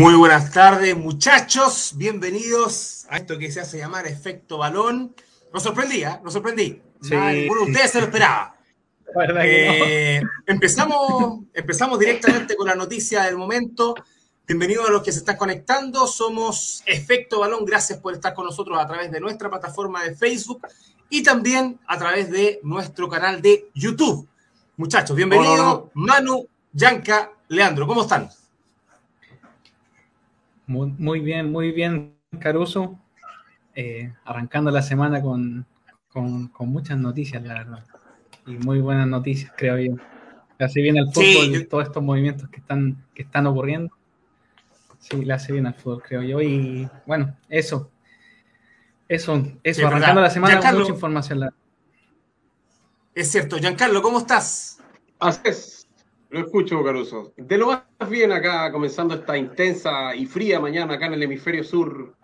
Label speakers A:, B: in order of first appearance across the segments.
A: Muy buenas tardes, muchachos. Bienvenidos a esto que se hace llamar efecto balón. Nos sorprendí, ¿eh? Nos sorprendí. Sí. Ninguno de ustedes se lo esperaba. Eh, empezamos, empezamos directamente con la noticia del momento. Bienvenidos a los que se están conectando. Somos Efecto Balón. Gracias por estar con nosotros a través de nuestra plataforma de Facebook y también a través de nuestro canal de YouTube. Muchachos, bienvenidos. Manu, Yanka, Leandro, ¿cómo están?
B: Muy, bien, muy bien, Caruso. Eh, arrancando la semana con, muchas noticias, la verdad. Y muy buenas noticias, creo yo. Le hace bien al fútbol todos estos movimientos que están, que están ocurriendo. Sí, le hace bien al fútbol, creo yo. Y bueno, eso. Eso, eso, arrancando la semana con mucha información.
A: Es cierto. Giancarlo, ¿cómo estás?
C: Así es. Lo escucho, Caruso. De lo más bien acá, comenzando esta intensa y fría mañana acá en el hemisferio sur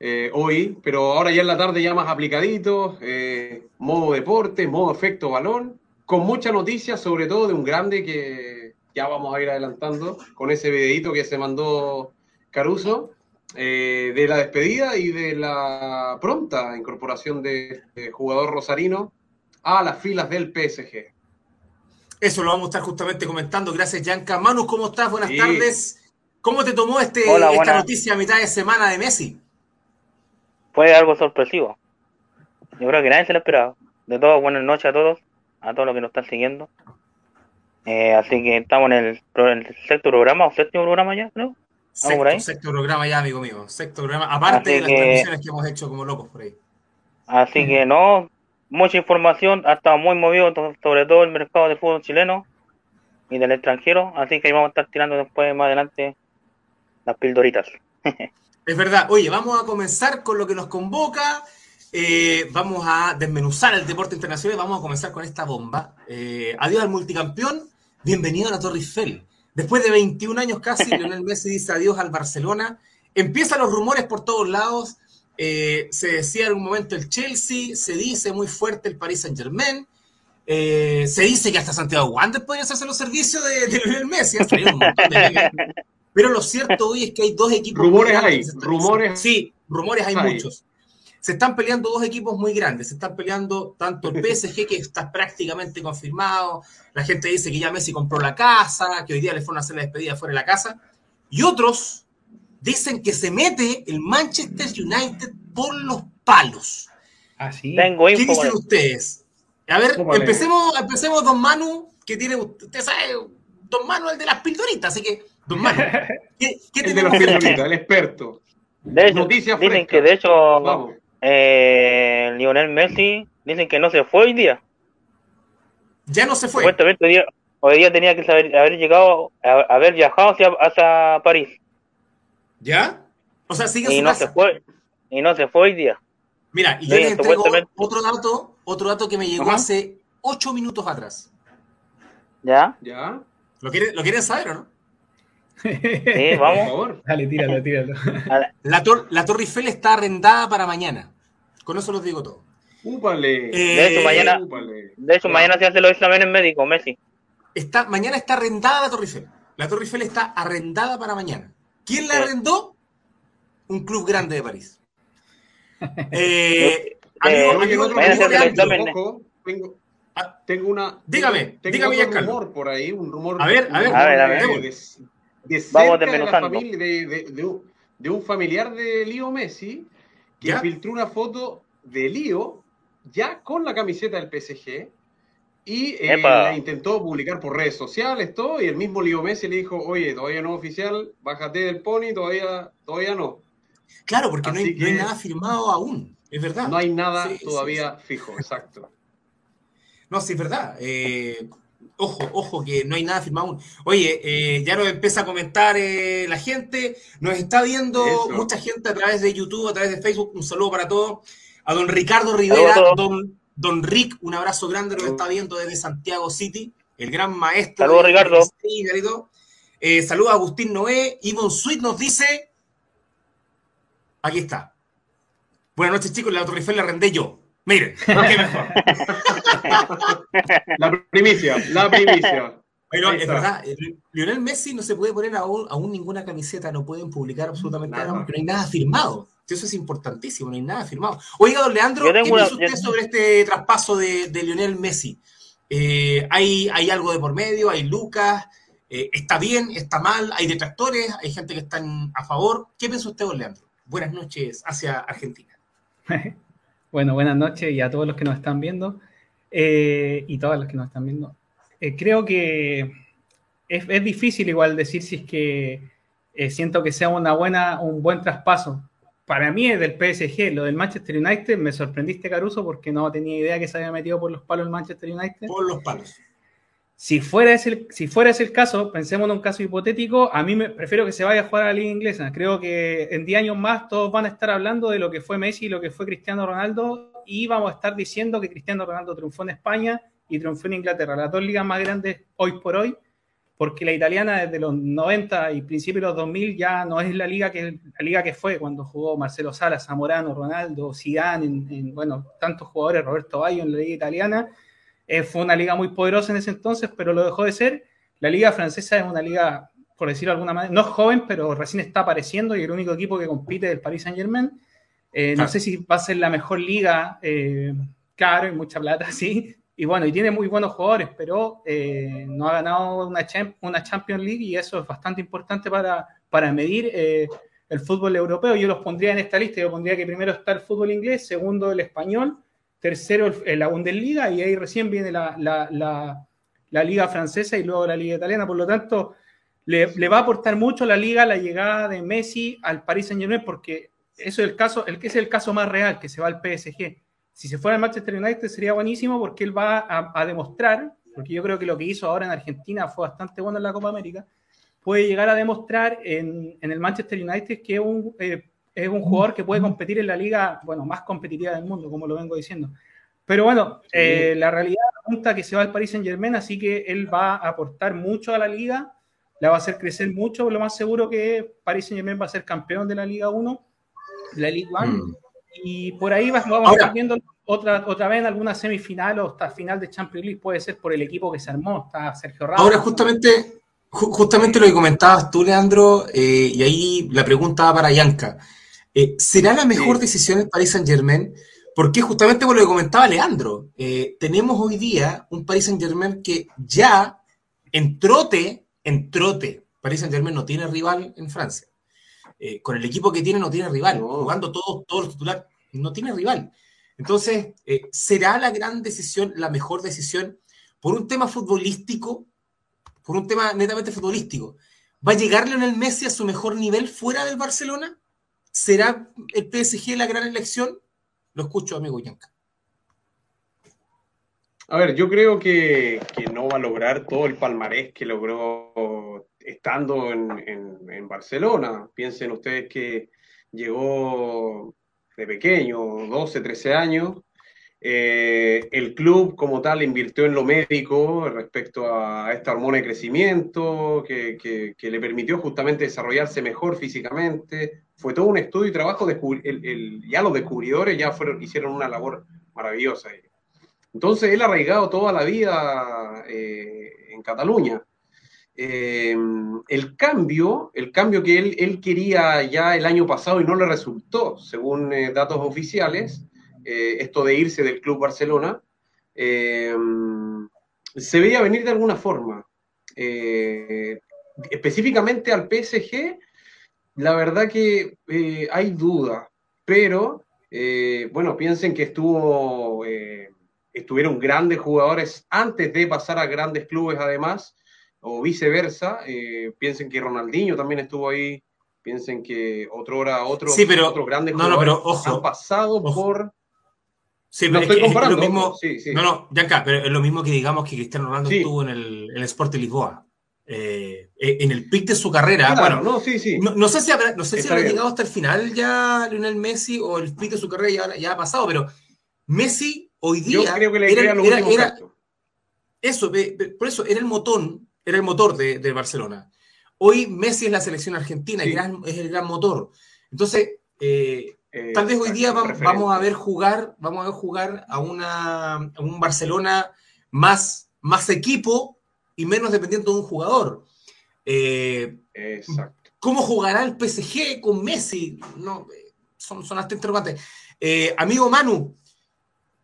C: eh, hoy, pero ahora ya en la tarde ya más aplicadito, eh, modo deporte, modo efecto balón, con mucha noticia, sobre todo de un grande que ya vamos a ir adelantando con ese videito que se mandó Caruso, eh, de la despedida y de la pronta incorporación de, de jugador rosarino a las filas del PSG.
A: Eso lo vamos a estar justamente comentando. Gracias, Yanka. Manu, ¿cómo estás? Buenas tardes. ¿Cómo te tomó este, esta noticia a mitad de semana de Messi?
D: Fue algo sorpresivo. Yo creo que nadie se lo esperaba. De todo, buenas noches a todos, a todos los que nos están siguiendo. Eh, así que estamos en el, sexto programa o séptimo programa ya, ¿no?
A: Sexto, sexto programa ya, amigo mío. Sexto programa, aparte de las transmisiones que hemos hecho como locos por ahí.
D: Así que no, mucha información, ha estado muy movido, sobre todo el mercado de fútbol chileno y del extranjero, así que vamos a estar tirando después, más adelante, las pildoritas.
A: es verdad, oye, vamos a comenzar con lo que nos convoca, eh, vamos a desmenuzar el deporte internacional, vamos a comenzar con esta bomba. Eh, adiós al multicampeón, bienvenido a la Torre Eiffel. Después de 21 años casi, Lionel Messi dice adiós al Barcelona. Empiezan los rumores por todos lados eh, se decía en un momento el Chelsea, se dice muy fuerte el Paris Saint Germain, eh, se dice que hasta Santiago Wander podría hacerse los servicios de, Lionel Messi. Pero lo cierto hoy es que hay dos equipos.
C: Rumores hay, rumores.
A: Sí, rumores hay, muchos. Se están peleando dos equipos muy grandes. Se están peleando tanto el PSG, que está prácticamente confirmado. La gente dice que ya Messi compró la casa, que hoy día le fueron a hacer la despedida fuera de la casa. Y otros dicen que se mete el Manchester United por los palos.
D: Así.
A: Tengo ¿Qué dicen ustedes? A ver, empecemos, empecemos, don Manu, que tiene, usted sabe, don Manu el de las pildoritas, así que, don Manu,
C: ¿qué, qué el de las pildoritas, el experto.
D: De hecho, dicen que de hecho, eh, Lionel Messi, dicen que no se fue hoy día.
A: Ya no se fue.
D: hoy día, tenía que saber, haber llegado, haber viajado hacia, hacia París.
A: ¿Ya? O sea, sigue
D: y no se fue Y no se fue hoy día.
A: Mira, y yo les entrego otro dato, otro dato que me llegó hace ocho minutos atrás.
D: ¿Ya?
C: ¿Ya?
A: ¿Lo quieren, ¿lo quieren saber o no?
D: Sí, vamos. Por favor.
B: Dale, tíralo, tíralo.
A: La, la Torre Eiffel está arrendada para mañana. Con eso los digo todo.
C: Úpale.
D: Eh, de hecho, mañana, de hecho, mañana se hace los exámenes médicos, Messi.
A: Está, mañana está arrendada la Torre Eiffel. La Torre Eiffel está arrendada para mañana. ¿Quién la arrendó? Un club grande de París.
C: Eh, amigo, amigo, tengo, una.
A: Dígame,
C: tengo
A: dígame,
C: un rumor por ahí, un rumor.
A: A ver, a ver,
D: a ver, a ver.
C: de
D: Vamos
C: cerca de, la familia, de, de- de un, de un familiar de Lío Messi que
A: ¿Ya?
C: filtró una foto de Lío ya con la camiseta del PSG y eh, la intentó publicar por redes sociales, todo, y el mismo Lío Messi le dijo, oye, todavía no es oficial, bájate del pony, todavía, todavía no.
A: Claro, porque no hay, no nada firmado aún, es verdad.
C: No hay nada
A: Sí, sí,
C: todavía fijo, exacto.
A: No, sí, es verdad. Eh, ojo, ojo, que no hay nada firmado aún. Oye, eh, ya nos empieza a comentar eh, la gente, nos está viendo
C: Eso.
A: mucha gente a través de YouTube, a través de Facebook. Un saludo para todos. A don Ricardo Rivera, don, don Rick, un abrazo grande, nos está viendo desde Santiago City, el gran maestro.
D: Saludos, Ricardo.
A: todo. Eh, saludos a Agustín Noé. Ivonne Sweet nos dice. Aquí está. Buenas noches, chicos. La Torre Eiffel la rendé yo. Miren, qué mejor.
C: La primicia, la primicia. Ahí
A: es verdad, eh, Lionel Messi no se puede poner aún, aún ninguna camiseta, no pueden publicar absolutamente
C: Nada.
A: nada, porque no hay nada firmado. Eso es importantísimo, no hay nada firmado. Oiga, don Leandro, ¿qué
D: una-
A: piensa usted
D: yo-
A: sobre este traspaso de, de Lionel Messi? Eh, ¿hay, ¿Hay algo de por medio? ¿Hay lucas? Eh, ¿Está bien? ¿Está mal? ¿Hay detractores? ¿Hay gente que está en- a favor? ¿Qué piensa usted, don Leandro? Buenas noches hacia Argentina.
B: Bueno, buenas noches y a todos los que nos están viendo eh, y todas las que nos están viendo. Eh, creo que es, es difícil igual decir si es que eh, siento que sea una buena, un buen traspaso. Para mí es del PSG, lo del Manchester United, me sorprendiste Caruso porque no tenía idea que se había metido por los palos el Manchester United.
A: Por los palos.
B: Si fuera, ese, si fuera ese el caso, pensemos en un caso hipotético, a mí me prefiero que se vaya a jugar a la liga inglesa. Creo que en 10 años más todos van a estar hablando de lo que fue Messi y lo que fue Cristiano Ronaldo y vamos a estar diciendo que Cristiano Ronaldo triunfó en España y triunfó en Inglaterra, las dos ligas más grandes hoy por hoy, porque la italiana desde los 90 y principios de los 2000 ya no es la liga que, la liga que fue cuando jugó Marcelo Sala, Zamorano, Ronaldo, Zidane, en, en, bueno, tantos jugadores, Roberto Baggio en la liga italiana. Eh, fue una liga muy poderosa en ese entonces, pero lo dejó de ser. La liga francesa es una liga, por decirlo de alguna manera, no es joven, pero recién está apareciendo y el único equipo que compite es el Paris Saint Germain. Eh. No sé si va a ser la mejor liga, eh, claro, y mucha plata, sí. Y bueno, y tiene muy buenos jugadores, pero eh, no ha ganado una, champ- una Champions League y eso es bastante importante para, para medir eh, el fútbol europeo. Yo los pondría en esta lista, yo pondría que primero está el fútbol inglés, segundo el español, tercero la Bundesliga y ahí recién viene la, la- la- la liga francesa y luego la liga italiana. Por lo tanto, le, le va a aportar mucho la liga la llegada de Messi al Paris Saint Germain porque eso es el caso, el que es el caso más real, que se va al PSG. Si se fuera al Manchester United sería buenísimo porque él va a, a demostrar, porque yo creo que lo que hizo ahora en Argentina fue bastante bueno en la Copa América, puede llegar a demostrar en, en el Manchester United que es un, eh, es un jugador que puede competir en la liga, bueno, más competitiva del mundo, como lo vengo diciendo. Pero bueno, eh, la realidad apunta que se va al Paris Saint Germain, así que él va a aportar mucho a la liga, la va a hacer crecer mucho, lo más seguro que Paris Saint Germain va a ser campeón de la Liga 1, la Liga 1,
A: Mm.
B: Y por ahí vamos a
A: Ahora-
B: estar viendo otra, otra vez en alguna semifinal o hasta final de Champions League, puede ser por el equipo que se armó, está Sergio Ramos.
A: Ahora, justamente, ju- justamente lo que comentabas tú, Leandro, eh, y ahí la pregunta va para Yanka. Eh, ¿Será la mejor
C: Sí.
A: decisión el Paris Saint Germain? Porque justamente por lo que comentaba Leandro, eh, tenemos hoy día un Paris Saint Germain que ya en trote, en trote, Paris Saint Germain no tiene rival en Francia. Eh, con el equipo que tiene no tiene rival.
C: No.
A: Jugando todos, todos los titulares, no tiene rival. Entonces, eh, ¿será la gran decisión, la mejor decisión por un tema futbolístico? Por un tema netamente futbolístico. ¿Va a llegar Lionel Messi a su mejor nivel fuera del Barcelona? ¿Será el PSG la gran elección? Lo escucho, amigo Yanka.
C: A ver, yo creo que, que no va a lograr todo el palmarés que logró estando en, en- Barcelona. Piensen ustedes que llegó de pequeño, 12, 13 años. Eh, el club como tal invirtió en lo médico respecto a esta hormona de crecimiento que, que- le permitió justamente desarrollarse mejor físicamente. Fue todo un estudio y trabajo. descubri- el- ya los descubridores ya fueron, hicieron una labor maravillosa. Entonces él ha arraigado toda la vida eh, en Cataluña. Eh, el cambio, el cambio que él, él quería ya el año pasado y no le resultó, según eh, datos oficiales, eh, esto de irse del Club Barcelona, eh, se veía venir de alguna forma. Eh, específicamente al PSG, la verdad que hay duda, pero bueno, piensen que estuvo, estuvieron grandes jugadores antes de pasar a grandes clubes además, o viceversa. piensen que Ronaldinho también estuvo ahí, piensen que otro hora, otros,
A: sí, pero,
C: otros grandes
A: no, jugadores no, pero, ojo,
C: han pasado por...
A: Sí, no estoy comparando. Es lo mismo, sí, sí. No, no, Yanka, pero es lo mismo que digamos que Cristiano Ronaldo estuvo en el, en el Sport de Lisboa. Eh, en el pic de su carrera. bueno, no, sí, sí. No, sé si habrá, no sé si habrá llegado hasta el final ya Lionel Messi o el pic de su carrera ya, ya ha pasado, pero Messi hoy día.
C: Yo creo que le era, era, era
A: eso, por eso era el motor, era el motor de, de Barcelona. Hoy Messi es la selección argentina, y es el gran motor. Entonces, eh, eh, tal vez hoy día vamos, vamos, a ver jugar, vamos a ver jugar a, una, a un Barcelona más, más equipo y menos dependiendo de un jugador. Eh,
C: Exacto.
A: ¿Cómo jugará el PSG con Messi? No, son, son hasta interrogantes. Amigo Manu,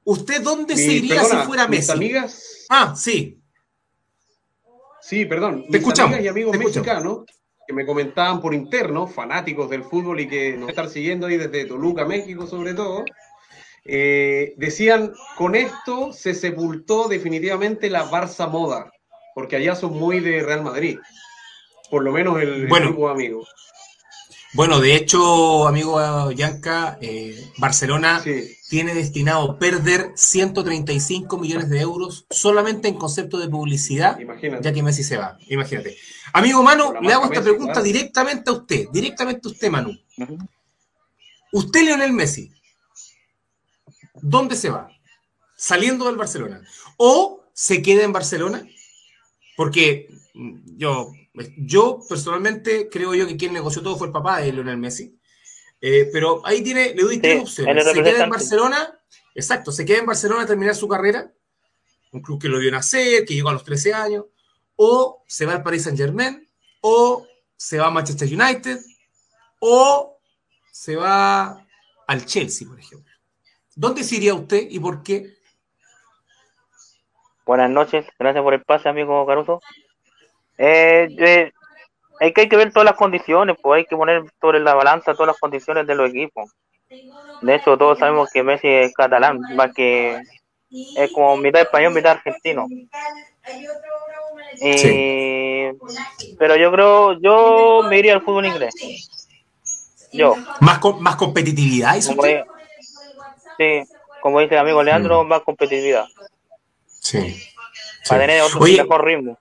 A: ¿usted dónde se iría si fuera Messi?
C: Mis amigas.
A: Ah, sí.
C: Sí, perdón.
A: Te escuchamos.
C: Amigas y amigos mexicanos que me comentaban por interno, fanáticos del fútbol y que nos están siguiendo ahí desde Toluca, México, sobre todo. Eh, decían, con esto se sepultó definitivamente la Barça moda porque allá son muy de Real Madrid, por lo menos el, grupo de amigos.
A: Bueno, de hecho, amigo Yanka, eh, Barcelona tiene destinado perder 135 millones de euros solamente en concepto de publicidad, ya que Messi se va. Imagínate. Amigo Manu, le hago esta pregunta directamente a usted, directamente a usted, Manu. Usted, Leonel Messi, ¿dónde se va? Saliendo del Barcelona. ¿O se queda en Barcelona? Porque yo, yo personalmente creo yo que quien negoció todo fue el papá de Lionel Messi. Eh, pero ahí tiene, le doy tres opciones. Se queda en Barcelona, exacto, se queda en Barcelona a terminar su carrera, un club que lo vio nacer, que llegó a los 13 años, o se va al Paris Saint Germain, o se va a Manchester United, o se va al Chelsea, por ejemplo. ¿Dónde se iría usted y por qué?
D: Buenas noches, gracias por el pase, amigo Caruso. Eh, eh, hay, que, hay que ver todas las condiciones, pues hay que poner sobre la balanza todas las condiciones de los equipos. De hecho, todos sabemos que Messi es catalán, más que es como mitad español, mitad argentino. Pero yo creo, yo me iría al fútbol inglés. Yo.
A: ¿Más, más competitividad?
D: Como sí, como dice el amigo Leandro, mm. más competitividad.
A: Sí.
D: Para tener otro mejor ritmo.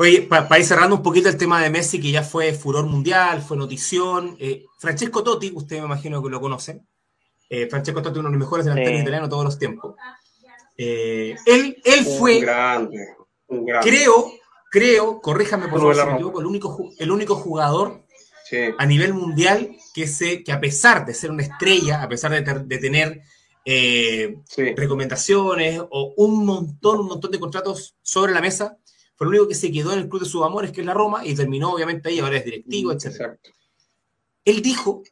A: Oye, para ir cerrando un poquito el tema de Messi, que ya fue furor mundial, fue notición. Eh, Francesco Totti, usted me imagino que lo conoce. Eh, Francesco Totti, uno de los mejores delanteros sí. italianos de todos los tiempos. Eh, él, él fue.
C: Un grande, un grande.
A: Creo, creo, corríjame por favor si me equivoco, el único, el único jugador sí. a nivel mundial que, se, que a pesar de ser una estrella, a pesar de, ter, de tener eh, sí. recomendaciones o un montón, un montón de contratos sobre la mesa. Fue el único que se quedó en el club de sus amores, que es la Roma, y terminó obviamente ahí, ahora es directivo, etc. Exacto. Él dijo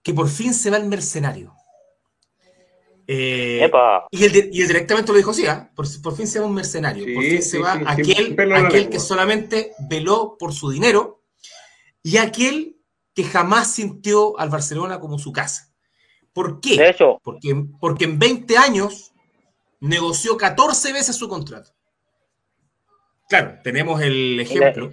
A: que por fin se va el mercenario. Eh, y, él, y, él, directamente lo dijo, sí, ¿eh? por, por, fin se va un mercenario, sí, por fin se va aquel, aquel que solamente veló por su dinero y aquel que jamás sintió al Barcelona como su casa. ¿Por qué?
D: De hecho,
A: porque, porque en 20 años negoció 14 veces su contrato. Claro, tenemos el ejemplo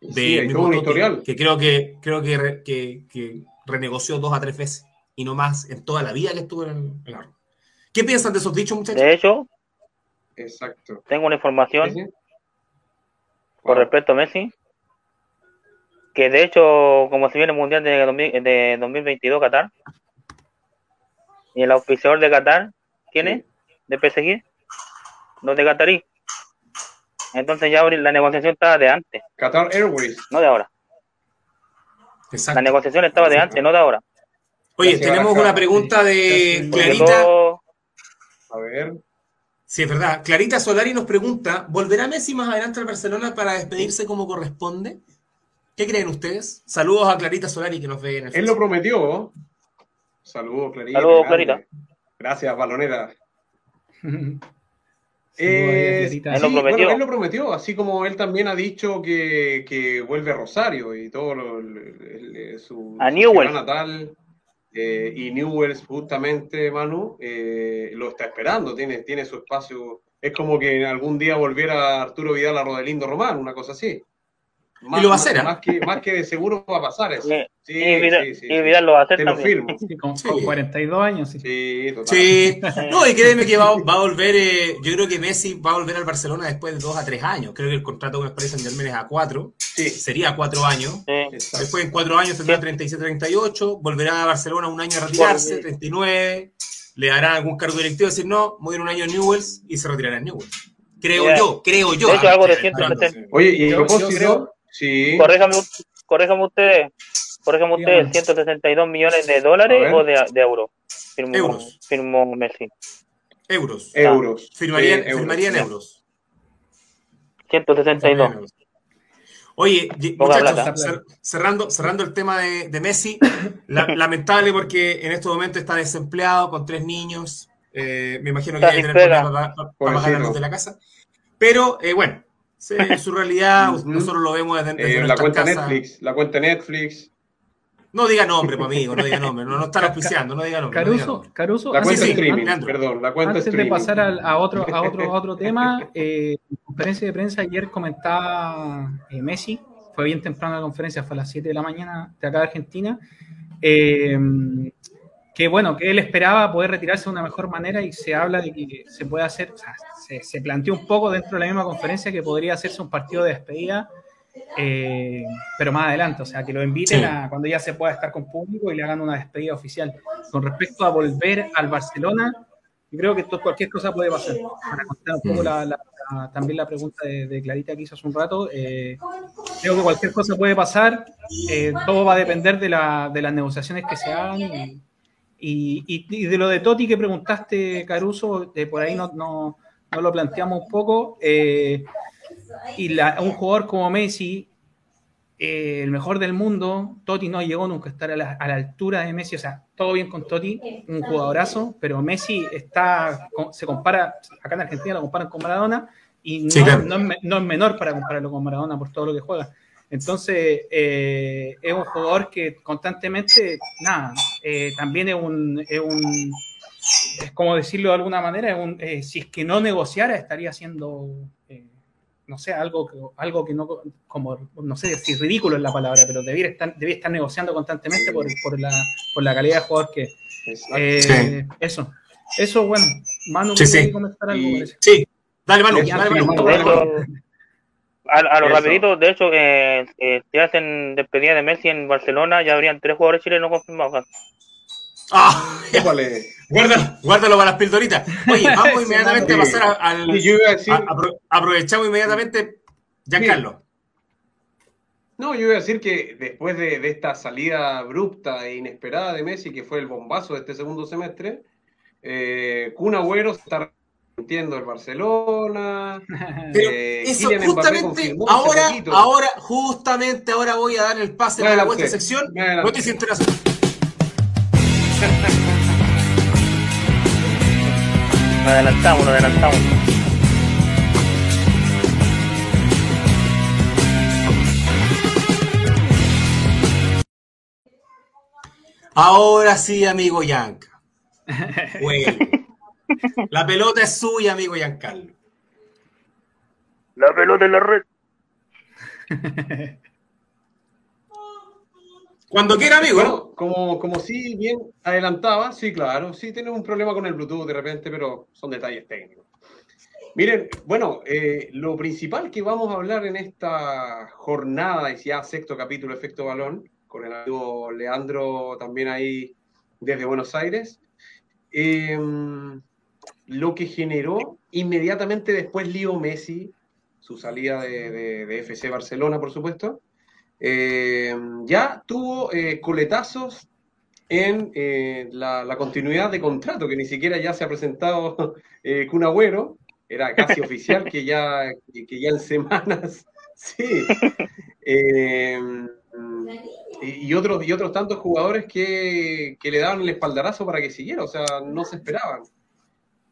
A: de,
C: sí, un historial.
A: Que, que, creo que creo que, que, que, renegoció dos a tres veces y no más en toda la vida que estuvo en el arco. ¿Qué piensan de esos dichos, muchachos?
D: De hecho,
C: Exacto.
D: tengo una información ¿Sí? con respecto a Messi. Que de hecho, como se viene el Mundial de, 2000, de 2022 Qatar, y el auspiciador de Qatar, ¿quién es? ¿De PSG? Los de Qatarí. Entonces ya la negociación estaba de antes.
C: Qatar Airways.
D: No de ahora. Exacto. La negociación estaba de antes, no de ahora.
A: Oye, tenemos una pregunta de Clarita.
C: A ver.
A: Sí, es verdad. Clarita Solari nos pregunta, ¿volverá Messi más adelante al Barcelona para despedirse como corresponde? ¿Qué creen ustedes? Saludos a Clarita Solari que nos ve en el
C: Él Facebook. lo prometió. Saludos, Clarita.
D: Saludos, Clarita.
C: Gracias, balonera. Eh, sí,
D: Él lo prometió.
C: bueno, él lo prometió, así como él también ha dicho que, que vuelve a Rosario y todo lo- el- el- el- su,
D: A
C: su natal. eh, y Newells, justamente, Manu, eh, lo está esperando, tiene, tiene su espacio. Es como que algún día volviera Arturo Vidal a Rodelindo Román, una cosa así. Más,
A: Y lo va a
C: más-
A: hacer, ¿eh?
C: más, que, más que de seguro va a pasar eso.
D: Y,
C: Sí,
D: y Vidal,
C: sí, sí,
D: y
C: sí.
D: Vidal lo va a hacer
C: Te lo
D: también.
C: firmo.
B: Sí, con,
A: Sí.
B: con 42 años, sí.
C: Sí, total.
A: Sí, no, y créeme que va, va a volver, eh, yo creo que Messi va a volver al Barcelona después de dos a tres años. Creo que el contrato con el Paris Saint Germain es a cuatro,
C: Sí,
A: sería cuatro años.
D: Sí.
C: exacto.
A: Después en cuatro años tendrá 37-38, volverá a Barcelona un año a retirarse, 39, le dará algún cargo directivo, decir no, voy a ir un año a Newells y se retirará en Newells. Creo
D: Yeah.
A: yo, creo yo.
D: De hecho,
A: Ah,
D: algo 170.
A: entrando.
C: Oye, y a
B: Yo-
C: propósito,
B: yo creo-
C: sí.
D: Corréjame, corréjame ustedes. Corréjame ustedes,
B: Dígame.
D: 162 millones de dólares o de, de euros. Firmó,
A: Euros.
D: firmó Messi.
A: Euros.
C: Euros.
A: Firmaría,
C: Sí, euros.
A: firmaría en euros.
D: 162.
A: Oye, muchachos, cerrando, cerrando el tema de, de Messi, la- lamentable porque en estos momentos está desempleado con tres niños. eh, me imagino que debe
D: sin
A: tener problemas para, para luz de la casa. Pero eh, bueno, sí, en su realidad nosotros lo vemos desde, desde
C: Eh, la cuenta. Netflix, la cuenta Netflix,
A: No diga nombre, pues, amigo, no diga nombre. No, no están auspiciando, no diga nombre. no diga
B: Caruso,
A: nombre.
B: Caruso,
C: la
B: antes,
C: cuenta
A: sí,
C: streaming,
A: Leandro.
C: perdón, la cuenta
B: antes de pasar al- a, otro, a, otro, a otro tema, eh, en conferencia de prensa ayer comentaba eh, Messi, fue bien temprano la conferencia, fue a las 7 de la mañana de acá de Argentina, eh, que bueno, que él esperaba poder retirarse de una mejor manera y se habla de que se puede hacer, o sea, se, se planteó un poco dentro de la misma conferencia que podría hacerse un partido de despedida, eh, pero más adelante, o sea, que lo inviten
A: Sí.
B: a cuando ya se pueda estar con público y le hagan una despedida oficial. Con respecto a volver al Barcelona, yo creo que esto, cualquier cosa puede pasar. Para contestar un poco
A: Mm.
B: la- la- la- también la pregunta de, de Clarita que hizo hace un rato, eh, creo que cualquier cosa puede pasar, eh, todo va a depender de, de las negociaciones que se hagan y, y- y- de lo de Toti que preguntaste, Caruso, de por ahí no, no, no lo planteamos un poco. eh, y la- un jugador como Messi, eh, el mejor del mundo, Totti no llegó nunca a estar a la, a la altura de Messi, o sea, todo bien con Totti, un jugadorazo, pero Messi está, se compara, acá en Argentina lo comparan con Maradona, y no,
A: Sí, claro.
B: no es, no es menor para compararlo con Maradona por todo lo que juega. Entonces, eh, es un jugador que constantemente, nada, eh, también es un, es un, es como decirlo de alguna manera, es un, eh, si es que no negociara, estaría haciendo, eh, no sé, algo que, algo que no, como, no sé si ridículo es la palabra, pero debiera estar, debiera estar negociando constantemente por, por, la, por la calidad de jugador que. Eh,
A: Sí.
B: Eso, eso, bueno, Manu,
A: Sí,
B: ¿quiere
A: sí.
B: comentar algo?
C: Y-?
A: Sí, dale, Manu,
C: Eso,
A: dale,
C: sí,
A: Manu.
C: Manu,
D: De
C: dale, Manu.
D: hecho, a, a lo
C: Eso.
D: rapidito, de hecho, eh, eh, si hacen despedida de Messi en Barcelona, ya habrían tres jugadores chilenos confirmados.
A: Ah,
C: Épale.
A: guárdalo, guárdalo para las pildoritas. Oye, vamos inmediatamente a pasar a- al.
C: A decir,
A: a- apro- aprovechamos inmediatamente, Giancarlo.
C: no, yo iba a decir que después de, de esta salida abrupta e inesperada de Messi, que fue el bombazo de este segundo semestre, eh, Kun Agüero se está repitiendo el Barcelona.
A: Pero
C: eh,
A: eso justamente ahora, ahora, justamente ahora voy a dar el pase para la vuestra sección. Noticias internacionales.
D: Nos adelantamos, nos adelantamos.
A: Ahora sí, amigo Yanka. Bueno, la pelota es suya, amigo Giancarlo.
D: La pelota en la red.
A: Cuando quiera, amigo.
C: Como, como sí bien adelantaba, sí, claro, sí tenemos un problema con el Bluetooth de repente, pero son detalles técnicos. Miren, bueno, eh, lo principal que vamos a hablar en esta jornada, y ya sexto capítulo Efecto Balón, con el amigo Leandro también ahí desde Buenos Aires, eh, lo que generó inmediatamente después Leo Messi, su salida de, de- de FC Barcelona, por supuesto, eh, ya tuvo eh, coletazos en eh, la, continuidad de contrato, que ni siquiera ya se ha presentado eh, Agüero, era casi oficial que ya, que, ya en semanas, sí. Y, y otros, y otros tantos jugadores que, que le daban el espaldarazo para que siguiera, o sea, no se esperaban.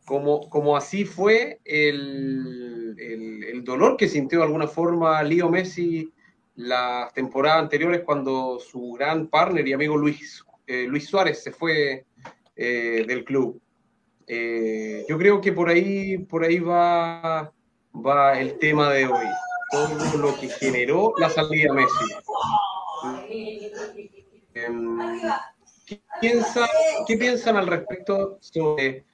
C: como, como así fue el, el, el dolor que sintió de alguna forma Leo Messi las temporadas anteriores cuando su gran partner y amigo Luis, eh, Luis Suárez se fue eh, del club. Eh, yo creo que por ahí, por ahí va, va el tema de hoy. Todo lo que generó la salida de Messi. Em, ¿qué, piensa, ¿Qué piensan al respecto sobre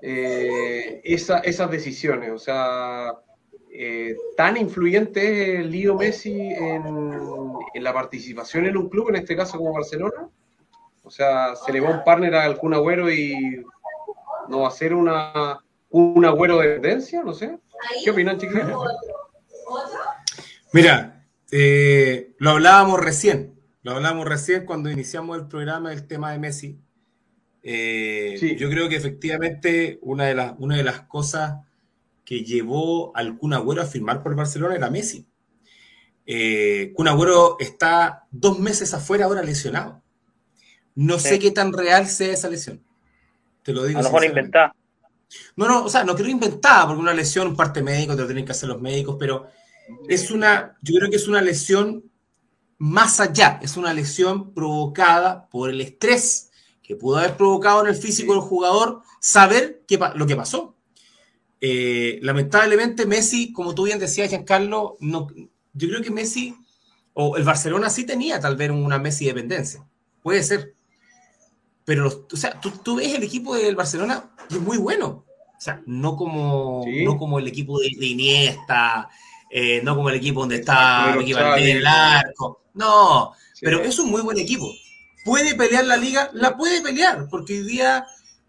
C: esa, esas decisiones? O sea, eh, tan influyente es Leo Messi en, en, la participación en un club, en este caso como Barcelona? O sea, se le va un partner al Kun Agüero y no va a ser una, un Agüero de tendencia, no sé. ¿Qué opinan, chiquillos?
A: Mira, eh, lo hablábamos recién, lo hablábamos recién cuando iniciamos el programa del tema de Messi. Eh, sí. Yo creo que efectivamente una de las, una de las cosas que llevó al Kun Agüero a firmar por Barcelona era Messi. Eh, Kun Agüero está dos meses afuera ahora lesionado. No sí. sé qué tan real sea esa lesión. Te lo digo.
D: A lo mejor inventada.
A: No, no, o sea, no quiero inventar, porque una lesión, parte médico, te lo tienen que hacer los médicos, pero es una, yo creo que es una lesión más allá, es una lesión provocada por el estrés que pudo haber provocado en el físico del jugador saber qué, lo que pasó. Eh, lamentablemente Messi, como tú bien decías, Giancarlo, no, yo creo que Messi, o el Barcelona sí tenía tal vez una Messi dependencia, puede ser, pero o sea, tú, tú, ves el equipo del Barcelona y es muy bueno, o sea, no como, ¿Sí? no como el equipo de, de Iniesta, eh, no como el equipo donde está en el arco, no, sí. pero es un muy buen equipo. ¿Puede pelear la liga? La puede pelear, porque hoy día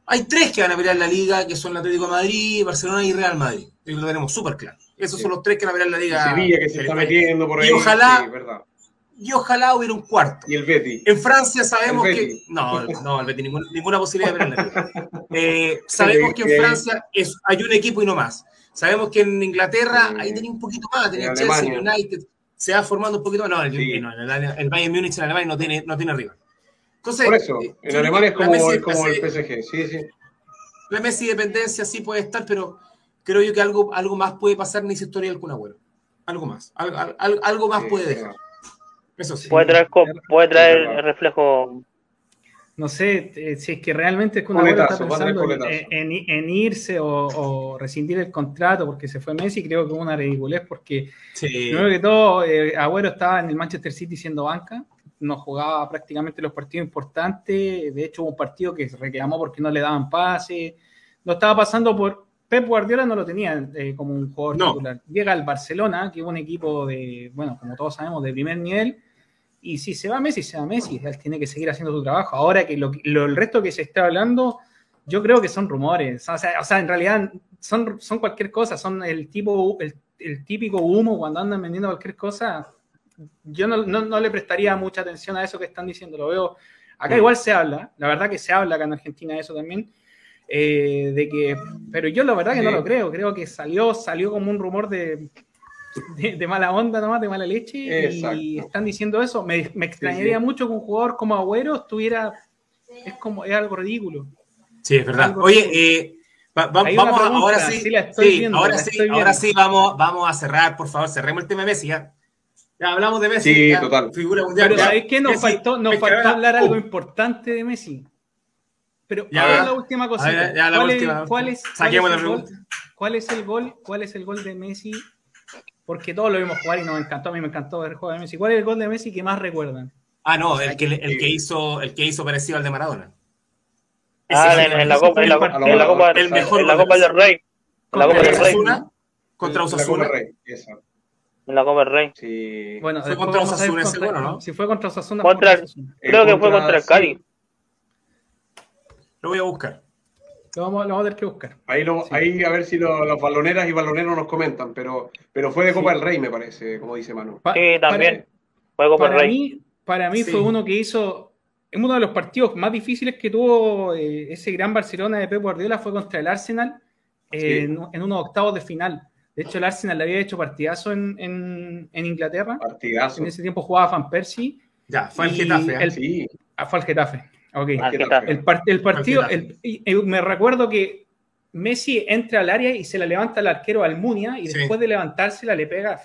A: hay tres que van a pelear la liga, que son el Atlético de Madrid, Barcelona y Real Madrid. Y lo tenemos súper claro. Esos sí. son los tres que van a pelear la liga.
C: Sevilla que se está metiendo por ahí.
A: Y ojalá, sí, y ojalá hubiera un cuarto.
C: Y el Betty.
A: En Francia sabemos que. No, no, el Betty, ninguna, ninguna posibilidad de pelear la liga. Eh, sabemos que en Francia es, hay un equipo y no más. Sabemos que en Inglaterra sí. ahí tenía un poquito más, tenía en Chelsea. United, se va formando un poquito más. No, el, no, el, el Bayern Múnich en Alemania no tiene, no tiene rival.
C: Entonces, Por eso, en Alemania es como, es como el PSG, sí, sí.
A: La Messi dependencia sí puede estar, pero creo yo que algo, algo más puede pasar en esa historia del Kun Agüero. Algo más, algo, algo, algo más sí, puede dejar. Eso sí.
D: Puede traer, puede traer el reflejo.
B: No sé eh, si es que realmente el Kun Agüero está pensando en, en, en, irse o, o, rescindir el contrato porque se fue Messi, creo que es una ridiculez porque sí. primero que todo, eh, Agüero estaba en el Manchester City siendo banca no jugaba prácticamente los partidos importantes. De hecho, hubo un partido que se reclamó porque no le daban pase. No estaba pasando por. Pep Guardiola no lo tenía eh, como un jugador no. titular. Llega al Barcelona, que es un equipo de, bueno, como todos sabemos, de primer nivel. Y si se va Messi, se va Messi. Él tiene que seguir haciendo su trabajo. Ahora que lo, lo, el resto que se está hablando, yo creo que son rumores. O sea, o sea en realidad son, son cualquier cosa. Son el, tipo, el, el típico humo cuando andan vendiendo cualquier cosa yo no, no, no, le prestaría mucha atención a eso que están diciendo, lo veo. Acá igual se habla, la verdad que se habla acá en Argentina de eso también, eh, de que, pero yo la verdad que no lo creo, creo que salió, salió como un rumor de, de, de mala onda nomás, de mala leche, Exacto. y están diciendo eso. Me, me extrañaría sí, sí. mucho que un jugador como Agüero estuviera, es como, es algo ridículo.
A: Sí, es verdad. Oye, eh, va, va, vamos pregunta, ahora sí, sí, viendo, ahora sí, ahora sí vamos, vamos a cerrar, por favor, cerremos el tema de Messi ya. Ya hablamos de Messi.
C: Sí,
A: ya,
C: total.
A: Figura mundial.
B: Pero ¿sabéis qué? Nos Messi, faltó, nos faltó hablar algo importante de Messi. Pero
A: ya,
B: ¿cuál es la última cosita?
A: Ver, ya, la
B: ¿Cuál,
A: última.
B: Es, ¿cuál, es,
A: cuál, es
B: el gol, ¿Cuál es el gol? ¿Cuál es el gol de Messi? Porque todos lo vimos jugar y nos encantó. A mí me encantó ver el juego de Messi. ¿Cuál es el gol de Messi que más recuerdan?
A: Ah, no, el que, el que hizo, el que hizo parecido al de Maradona.
D: Ah, en, en, la Copa, en la, en la Copa, el mejor en la Copa del Rey. En la Copa del Rey.
A: Contra Osasuna.
D: En la Copa del Rey.
B: Sí. Bueno,
A: fue contra Osasuna ese bueno, ¿no?
B: Si fue contra Osasuna.
D: Contra, contra creo que fue contra el Cali.
A: Lo voy a buscar.
B: Lo vamos, lo vamos a tener que buscar.
C: Ahí, lo, sí. ahí a ver si lo, los baloneras y baloneros nos comentan, pero, pero fue de Copa sí. del Rey, me parece, como dice Manu.
D: Pa sí, también.
B: Para, fue Copa del Rey. Mí, para mí fue uno que hizo. En uno de los partidos más difíciles que tuvo eh, ese gran Barcelona de Pep Guardiola fue contra el Arsenal eh, en, en unos octavos de final. De hecho, el Arsenal le había hecho partidazo en, en, en Inglaterra.
C: Partidazo.
B: En ese tiempo jugaba Van Persie.
A: Ya, fue el Getafe.
B: El,
A: sí.
B: ah, fue el Getafe. Okay. El, el, part, el, partido, el, me recuerdo que Messi entra al área y se la levanta el arquero Almunia y
A: Sí.
B: después de levantársela le pega.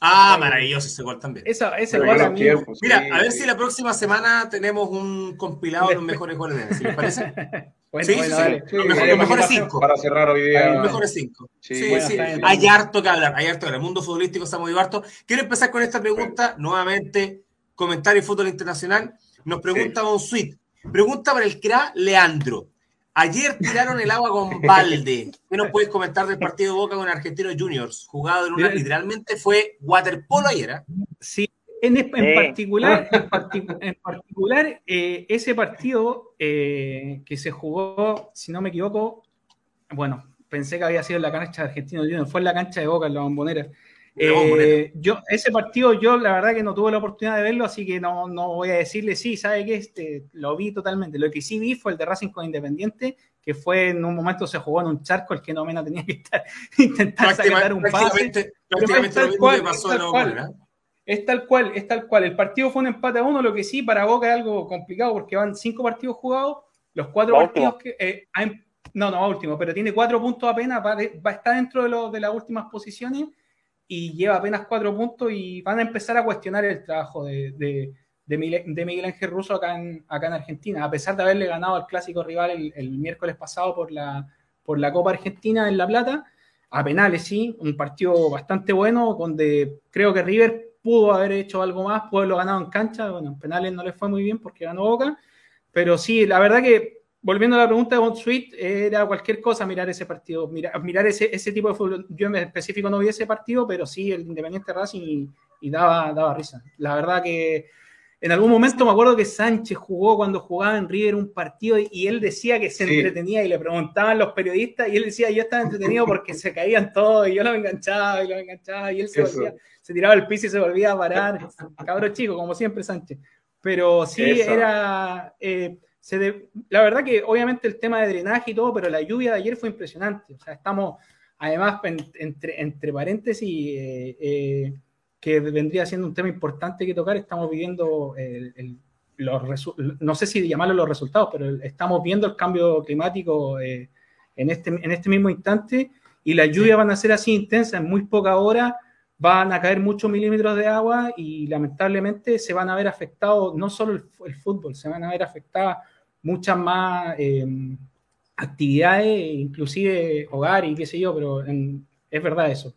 A: Ah, maravilloso ese gol también.
B: Esa, ese gol a mí-
C: tiempos,
A: Mira,
C: sí.
A: a ver si la próxima semana tenemos un compilado de los mejores goles de Messi, ¿les parece?
B: Bueno,
A: Sí, sí,
B: bueno,
A: sí.
B: dale.
A: Los
C: Sí,
A: mejores, los cinco.
C: Para cerrar hoy día.
A: Los mejores cinco.
C: Sí,
A: Sí,
C: bueno,
A: sí. Hay harto que hablar, hay harto que hablar. El mundo futbolístico está muy harto. Quiero empezar con esta pregunta. Nuevamente, comentario de fútbol internacional. Nos pregunta un suite. Pregunta para el CRA Leandro. Ayer tiraron el agua con balde. ¿Qué nos puedes comentar del partido de Boca con Argentinos Juniors? Jugado en una, literalmente fue waterpolo ayer. ¿eh?
B: Sí, en, en
D: Sí.
B: particular, en, parti- en particular eh, ese partido eh, que se jugó, si no me equivoco, bueno, pensé que había sido en la cancha de Argentino Juniors, fue en la cancha de Boca, en la bombonera. Eh, yo, ese partido yo la verdad que no tuve la oportunidad de verlo, así que no, no voy a decirle sí, sabe que este, lo vi totalmente. Lo que sí vi fue el de Racing con Independiente, que fue en un momento se jugó en un charco, el que no menos tenía que estar intentar sacar un pase.
A: Prácticamente, prácticamente
B: es tal
A: lo mismo
B: cual,
A: que pasó
B: tal cual. Es tal cual, es tal cual. El partido fue un empate a uno, lo que sí, para Boca es algo complicado porque van cinco partidos jugados, los cuatro partidos que... eh, no, no, último, pero tiene cuatro puntos apenas, va, va a estar dentro de, lo- de las últimas posiciones y lleva apenas cuatro puntos y van a empezar a cuestionar el trabajo de, de, Miguel, de Ángel Russo acá en, acá en Argentina, a pesar de haberle ganado al clásico rival el, el miércoles pasado por la, por la Copa Argentina en La Plata, a penales, sí, un partido bastante bueno, donde creo que River pudo haber hecho algo más, pudo haberlo ganado en cancha, bueno, en penales no le fue muy bien porque ganó Boca, pero sí, la verdad que, volviendo a la pregunta de Bonsuit, era cualquier cosa mirar ese partido, mirar, mirar ese, ese tipo de fútbol, yo en específico no vi ese partido, pero sí el Independiente Racing y, y daba, daba risa, la verdad que en algún momento me acuerdo que Sánchez jugó cuando jugaba en River un partido y, él decía que se
C: Sí.
B: entretenía y le preguntaban los periodistas y él decía yo estaba entretenido porque se caían todos y yo lo enganchaba y lo enganchaba y él se, volvía, se tiraba al piso y se volvía a parar. Cabro chico, como siempre Sánchez. Pero sí
C: Eso.
B: era... eh, se de- la verdad que obviamente el tema de drenaje y todo, pero la lluvia de ayer fue impresionante. O sea, estamos, además, en- entre, entre paréntesis, eh, eh, que vendría siendo un tema importante que tocar, estamos viviendo el- el- los resu- no sé si llamarlo los resultados, pero estamos viendo el cambio climático eh, en, este, en este mismo instante y las lluvias van a ser así intensas, en muy poca hora van a caer muchos milímetros de agua y lamentablemente se van a ver afectados no solo el, el fútbol, se van a ver afectadas muchas más eh, actividades, inclusive hogar y qué sé yo, pero en- es verdad eso.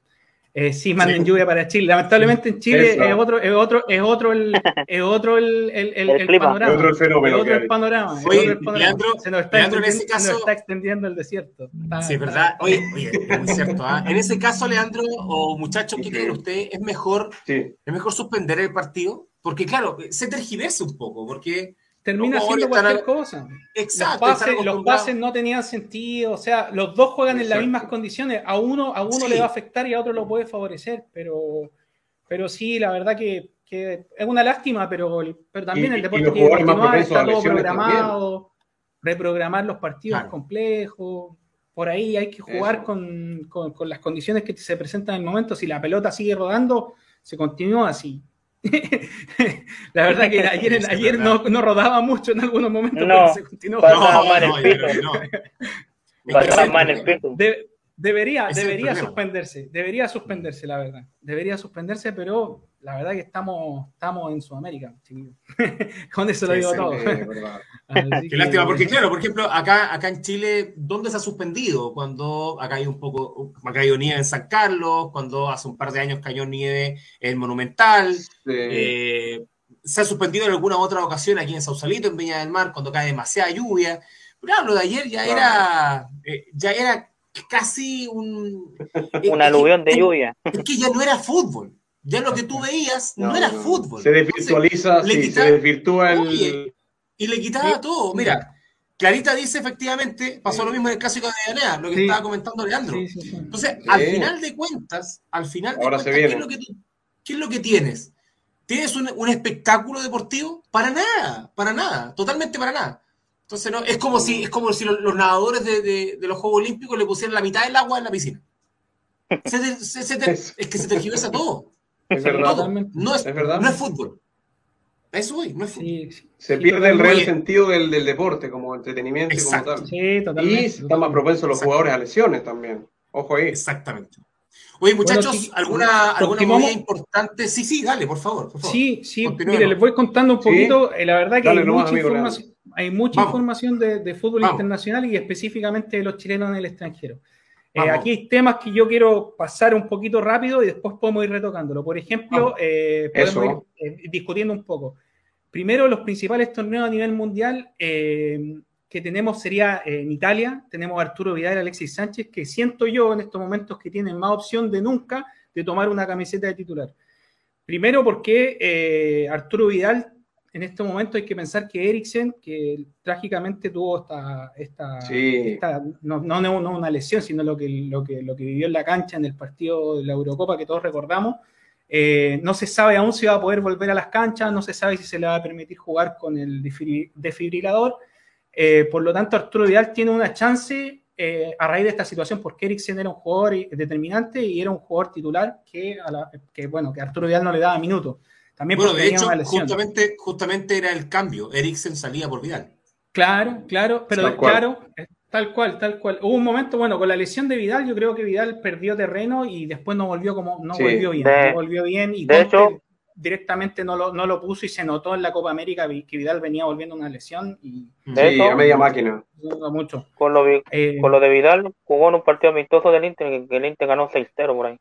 B: Eh, sí, manden
A: Sí.
B: lluvia para Chile. Lamentablemente en Chile
C: Eso.
B: es otro, es otro, es otro el, es otro el, el, el-
D: El
B: panorama.
C: Es otro el fenómeno
B: Es otro el panorama. es
A: Oye,
B: otro el panorama.
A: Leandro-
B: se nos está,
A: Leandro, en ese
B: extendiendo, se nos
A: caso-
B: está extendiendo el desierto. Está-
A: Sí,
B: está-
A: verdad. Oye, oye, es muy cierto. ¿ah? En ese caso, Leandro o muchachos, ¿qué
C: Sí.
A: creen ustedes? ¿Es mejor,
C: Sí.
A: ¿Es mejor suspender el partido? Porque, claro, se tergiversa un poco, porque.
B: Termina siendo cualquier cosa. Los
A: Exacto,
B: pases, los pases no tenían sentido, o sea, los dos juegan en las
C: Exacto.
B: mismas condiciones, a uno, a uno
A: Sí.
B: le va a afectar y a otro lo puede favorecer, pero, pero sí, la verdad que, que es una lástima, pero, pero también
C: Y-
B: el deporte tiene que continuar, está
C: a
B: todo programado, reprogramar los partidos
A: Claro.
B: complejos, por ahí hay que jugar con, con- con las condiciones que se presentan en el momento, si la pelota sigue rodando, se continúa así. la verdad que ayer,
A: es
B: ayer no, no rodaba mucho en algunos momentos,
D: No,
B: pero se continuó.
D: pasaba
A: No,
D: mal el
A: no,
D: el peso.
B: De- debería debería suspenderse, debería suspenderse, la verdad. Debería suspenderse, pero la verdad que estamos, estamos en Sudamérica, chiquillos. Con eso lo digo
A: sí,
B: todo.
A: Qué
B: que-
A: lástima, porque claro, por ejemplo, acá, acá en Chile, ¿dónde se ha suspendido? Cuando acá hay un poco, ha caído nieve en San Carlos, cuando hace un par de años cayó nieve en Monumental,
C: Sí.
A: eh, se ha suspendido en alguna otra ocasión aquí en Sausalito, en Viña del Mar, cuando cae demasiada lluvia. Pero claro, lo de ayer ya era, eh, ya era casi un...
D: Un aluvión de lluvia.
A: Es que ya no era fútbol. Ya lo que tú veías no, era fútbol.
C: Se desvirtualiza, sí, se desvirtúa el.
A: Oye, y le quitaba
B: Sí.
A: todo. Mira, Clarita dice efectivamente, pasó lo mismo en el clásico de Avellaneda, lo que
B: Sí.
A: estaba comentando Leandro.
B: Sí, sí, sí.
A: Entonces,
C: Sí.
A: al final de cuentas, al final de
C: Ahora se
A: cuentas, ¿qué es,
C: viene.
A: lo que, qué es lo que tienes? ¿Tienes un, un espectáculo deportivo? Para nada, para nada, totalmente para nada. Entonces, no, es como si, es como si los, los nadadores de, de- de los Juegos Olímpicos le pusieran la mitad del agua en la piscina. Se te- se- se te-
C: Es-
A: es que se tergiversa todo.
C: Es verdad.
A: Todo.
B: Totalmente.
A: No es,
C: Es verdad.
A: no es fútbol. Eso voy, no es fútbol.
B: Sí, sí,
C: Se
B: sí,
C: pierde el real sentido del, del deporte como entretenimiento y como tal.
B: sí, totalmente.
C: Y están más propensos los jugadores a lesiones también. Ojo ahí.
A: Exactamente. Oye, muchachos,
B: Bueno, sí,
A: ¿alguna, alguna movida importante? Sí, sí, dale, por favor. Por favor.
B: Sí, sí, mire, les voy contando un
C: Sí.
B: poquito. eh, La verdad que
C: Dale
B: hay mucha,
C: amigo
B: información, hay mucha
A: Vamos.
B: información de, de fútbol
A: Vamos.
B: internacional y específicamente de los chilenos en el extranjero. Eh, aquí hay temas que yo quiero pasar un poquito rápido y después podemos ir retocándolo. Por ejemplo, eh, podemos ir eh, discutiendo un poco. Primero, los principales torneos a nivel mundial eh, que tenemos sería en Italia, tenemos a Arturo Vidal y Alexis Sánchez, que siento yo en estos momentos que tienen más opción de nunca de tomar una camiseta de titular. Primero porque Arturo Vidal, en este momento hay que pensar que Eriksen, que trágicamente tuvo esta, esta,
C: Sí.
B: esta- no, no, no una lesión, sino lo que, lo, que, lo que vivió en la cancha en el partido de la Eurocopa que todos recordamos, eh, no se sabe aún si va a poder volver a las canchas, no se sabe si se le va a permitir jugar con el desfibrilador. Eh, por lo tanto, Arturo Vidal tiene una chance eh, a raíz de esta situación, porque Eriksen era un jugador determinante y era un jugador titular que, a la- que, bueno, que Arturo Vidal no le daba minutos. También
A: Bueno,
B: porque
A: de
B: tenía
A: hecho,
B: una lesión.
A: justamente, justamente era el cambio. Eriksen salía por Vidal.
B: Claro, claro, pero
C: Tal
B: claro, eh, tal cual, tal cual. Hubo un momento, bueno, con la lesión de Vidal, yo creo que Vidal perdió terreno y después no volvió como, no
C: Sí.
B: volvió bien,
D: De-
B: no volvió bien y
D: de
B: Conte
D: hecho-
B: directamente no lo, no lo puso y se notó en la Copa América que Vidal venía volviendo una lesión y
D: De
C: Sí,
D: hecho-
C: a media máquina.
B: mucho.
D: Con lo,
B: Eh,
D: con lo de Vidal, jugó en un partido amistoso del Inter, que- que el Inter ganó 6-0 por ahí.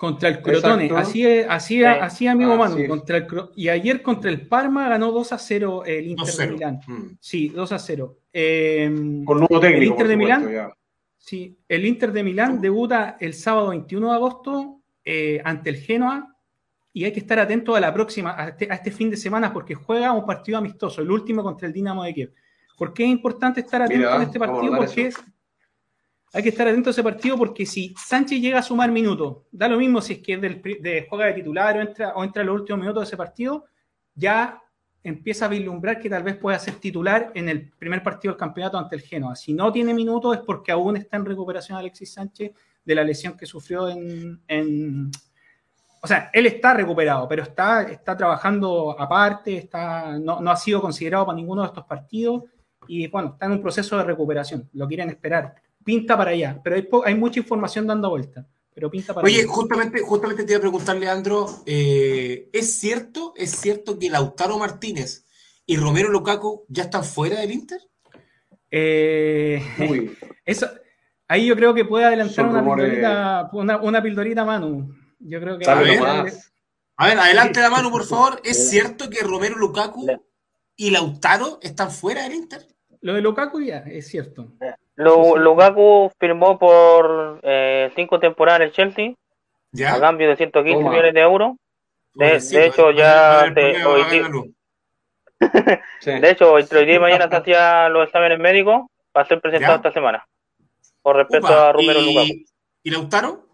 B: Contra el Crotone,
C: Exacto.
B: así es, así, es-
D: Sí.
B: así es, amigo Manu.
C: Así es.
B: Contra el, Cro- y ayer contra el Parma ganó 2 a 0 el Inter de
A: 2-0.
B: Milán.
A: Mm.
B: Sí, 2 a 0. Eh,
C: Con nuevo técnico.
B: El Inter de
C: supuesto,
B: Milán.
C: ya.
B: Sí, el Inter de Milán debuta el sábado 21 de agosto eh, ante el Genoa y hay que estar atento a la próxima, a este, a este fin de semana porque juega un partido amistoso, el último contra el Dinamo de Kiev. ¿Por qué es importante estar atento
C: Mira,
B: a este
C: a
B: partido?
C: hablar
B: Porque
C: eso.
B: es, hay que estar atento a ese partido porque si Sánchez llega a sumar minutos, da lo mismo si es que es de juega de titular o entra, o entra en los últimos minutos de ese partido, ya empieza a vislumbrar que tal vez pueda ser titular en el primer partido del campeonato ante el Genoa. Si no tiene minutos es porque aún está en recuperación Alexis Sánchez de la lesión que sufrió en... en- o sea, él está recuperado, pero está, está trabajando aparte, está, no, no ha sido considerado para ninguno de estos partidos y bueno, está en un proceso de recuperación, lo quieren esperar. Pinta para allá, pero hay, mucha información dando vuelta, pero pinta para
A: Oye,
B: allá.
A: justamente, justamente te iba a preguntar, Leandro, eh, ¿es cierto, es cierto que Lautaro Martínez y Romero Lukaku ya están fuera del Inter?
B: Eh,
C: Uy,
B: Eso, ahí yo creo que puede adelantar una pildorita, una, una pildorita Manu. Yo creo que
C: dale
A: ver. A ver, adelante la mano, por favor. ¿Es cierto que Romero Lukaku y Lautaro están fuera del Inter?
B: lo de Lukaku ya es cierto.
D: Lu-. Lukaku firmó por eh, cinco temporadas en el Chelsea, a cambio de 115
C: Toma.
D: millones de euros. de- de hecho, ya
A: problema,
D: hoy día-.
C: Sí.
D: De hecho, entre hoy día y mañana se hacían los exámenes médicos para ser presentado
A: ¿Ya?
D: esta semana. Con respecto
A: Upa,
D: a Romero
A: y-
D: Lukaku.
A: ¿Y Lautaro?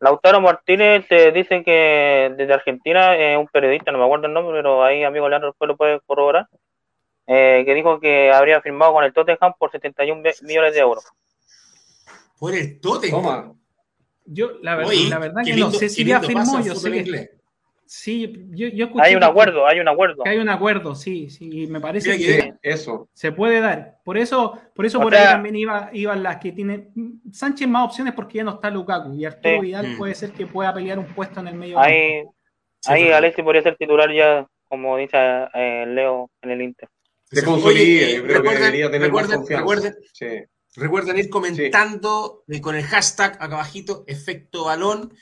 D: Lautaro Martínez te dicen que desde Argentina, eh, un periodista, no me acuerdo el nombre, pero ahí amigo Leandro después lo puede corroborar, eh, que dijo que habría firmado con el Tottenham por 71 mi- millones de euros.
A: Por el Tottenham.
C: Toma.
B: Yo, la, verdad
A: Oye,
B: la verdad que
A: lindo-
B: no sé si ya firmó, yo sé que sí, yo, yo escuché
D: Hay un
B: que-
D: acuerdo, hay un acuerdo.
B: que hay un acuerdo, sí, sí, me parece
A: Mira
B: que
A: que-
C: Sí, eso.
B: se puede dar. Por eso, por eso
D: O
B: por ahí también iba, iban las que tiene Sánchez más opciones porque ya no está Lukaku y Arturo
D: Sí.
B: Vidal
A: Mm.
B: puede ser que pueda pelear un puesto en el medio.
D: Ahí,
A: Sí,
D: ahí. Alexis podría ser titular ya, como dice eh, Leo en el Inter.
C: Se
A: Oye,
C: consolida,
A: eh,
C: yo creo que
A: recuerden-
C: debería tener más
A: recuerden-
C: confianza.
A: recuerden-
C: Sí.
A: Recuerden ir comentando eh, con el hashtag acá abajito, efecto balón,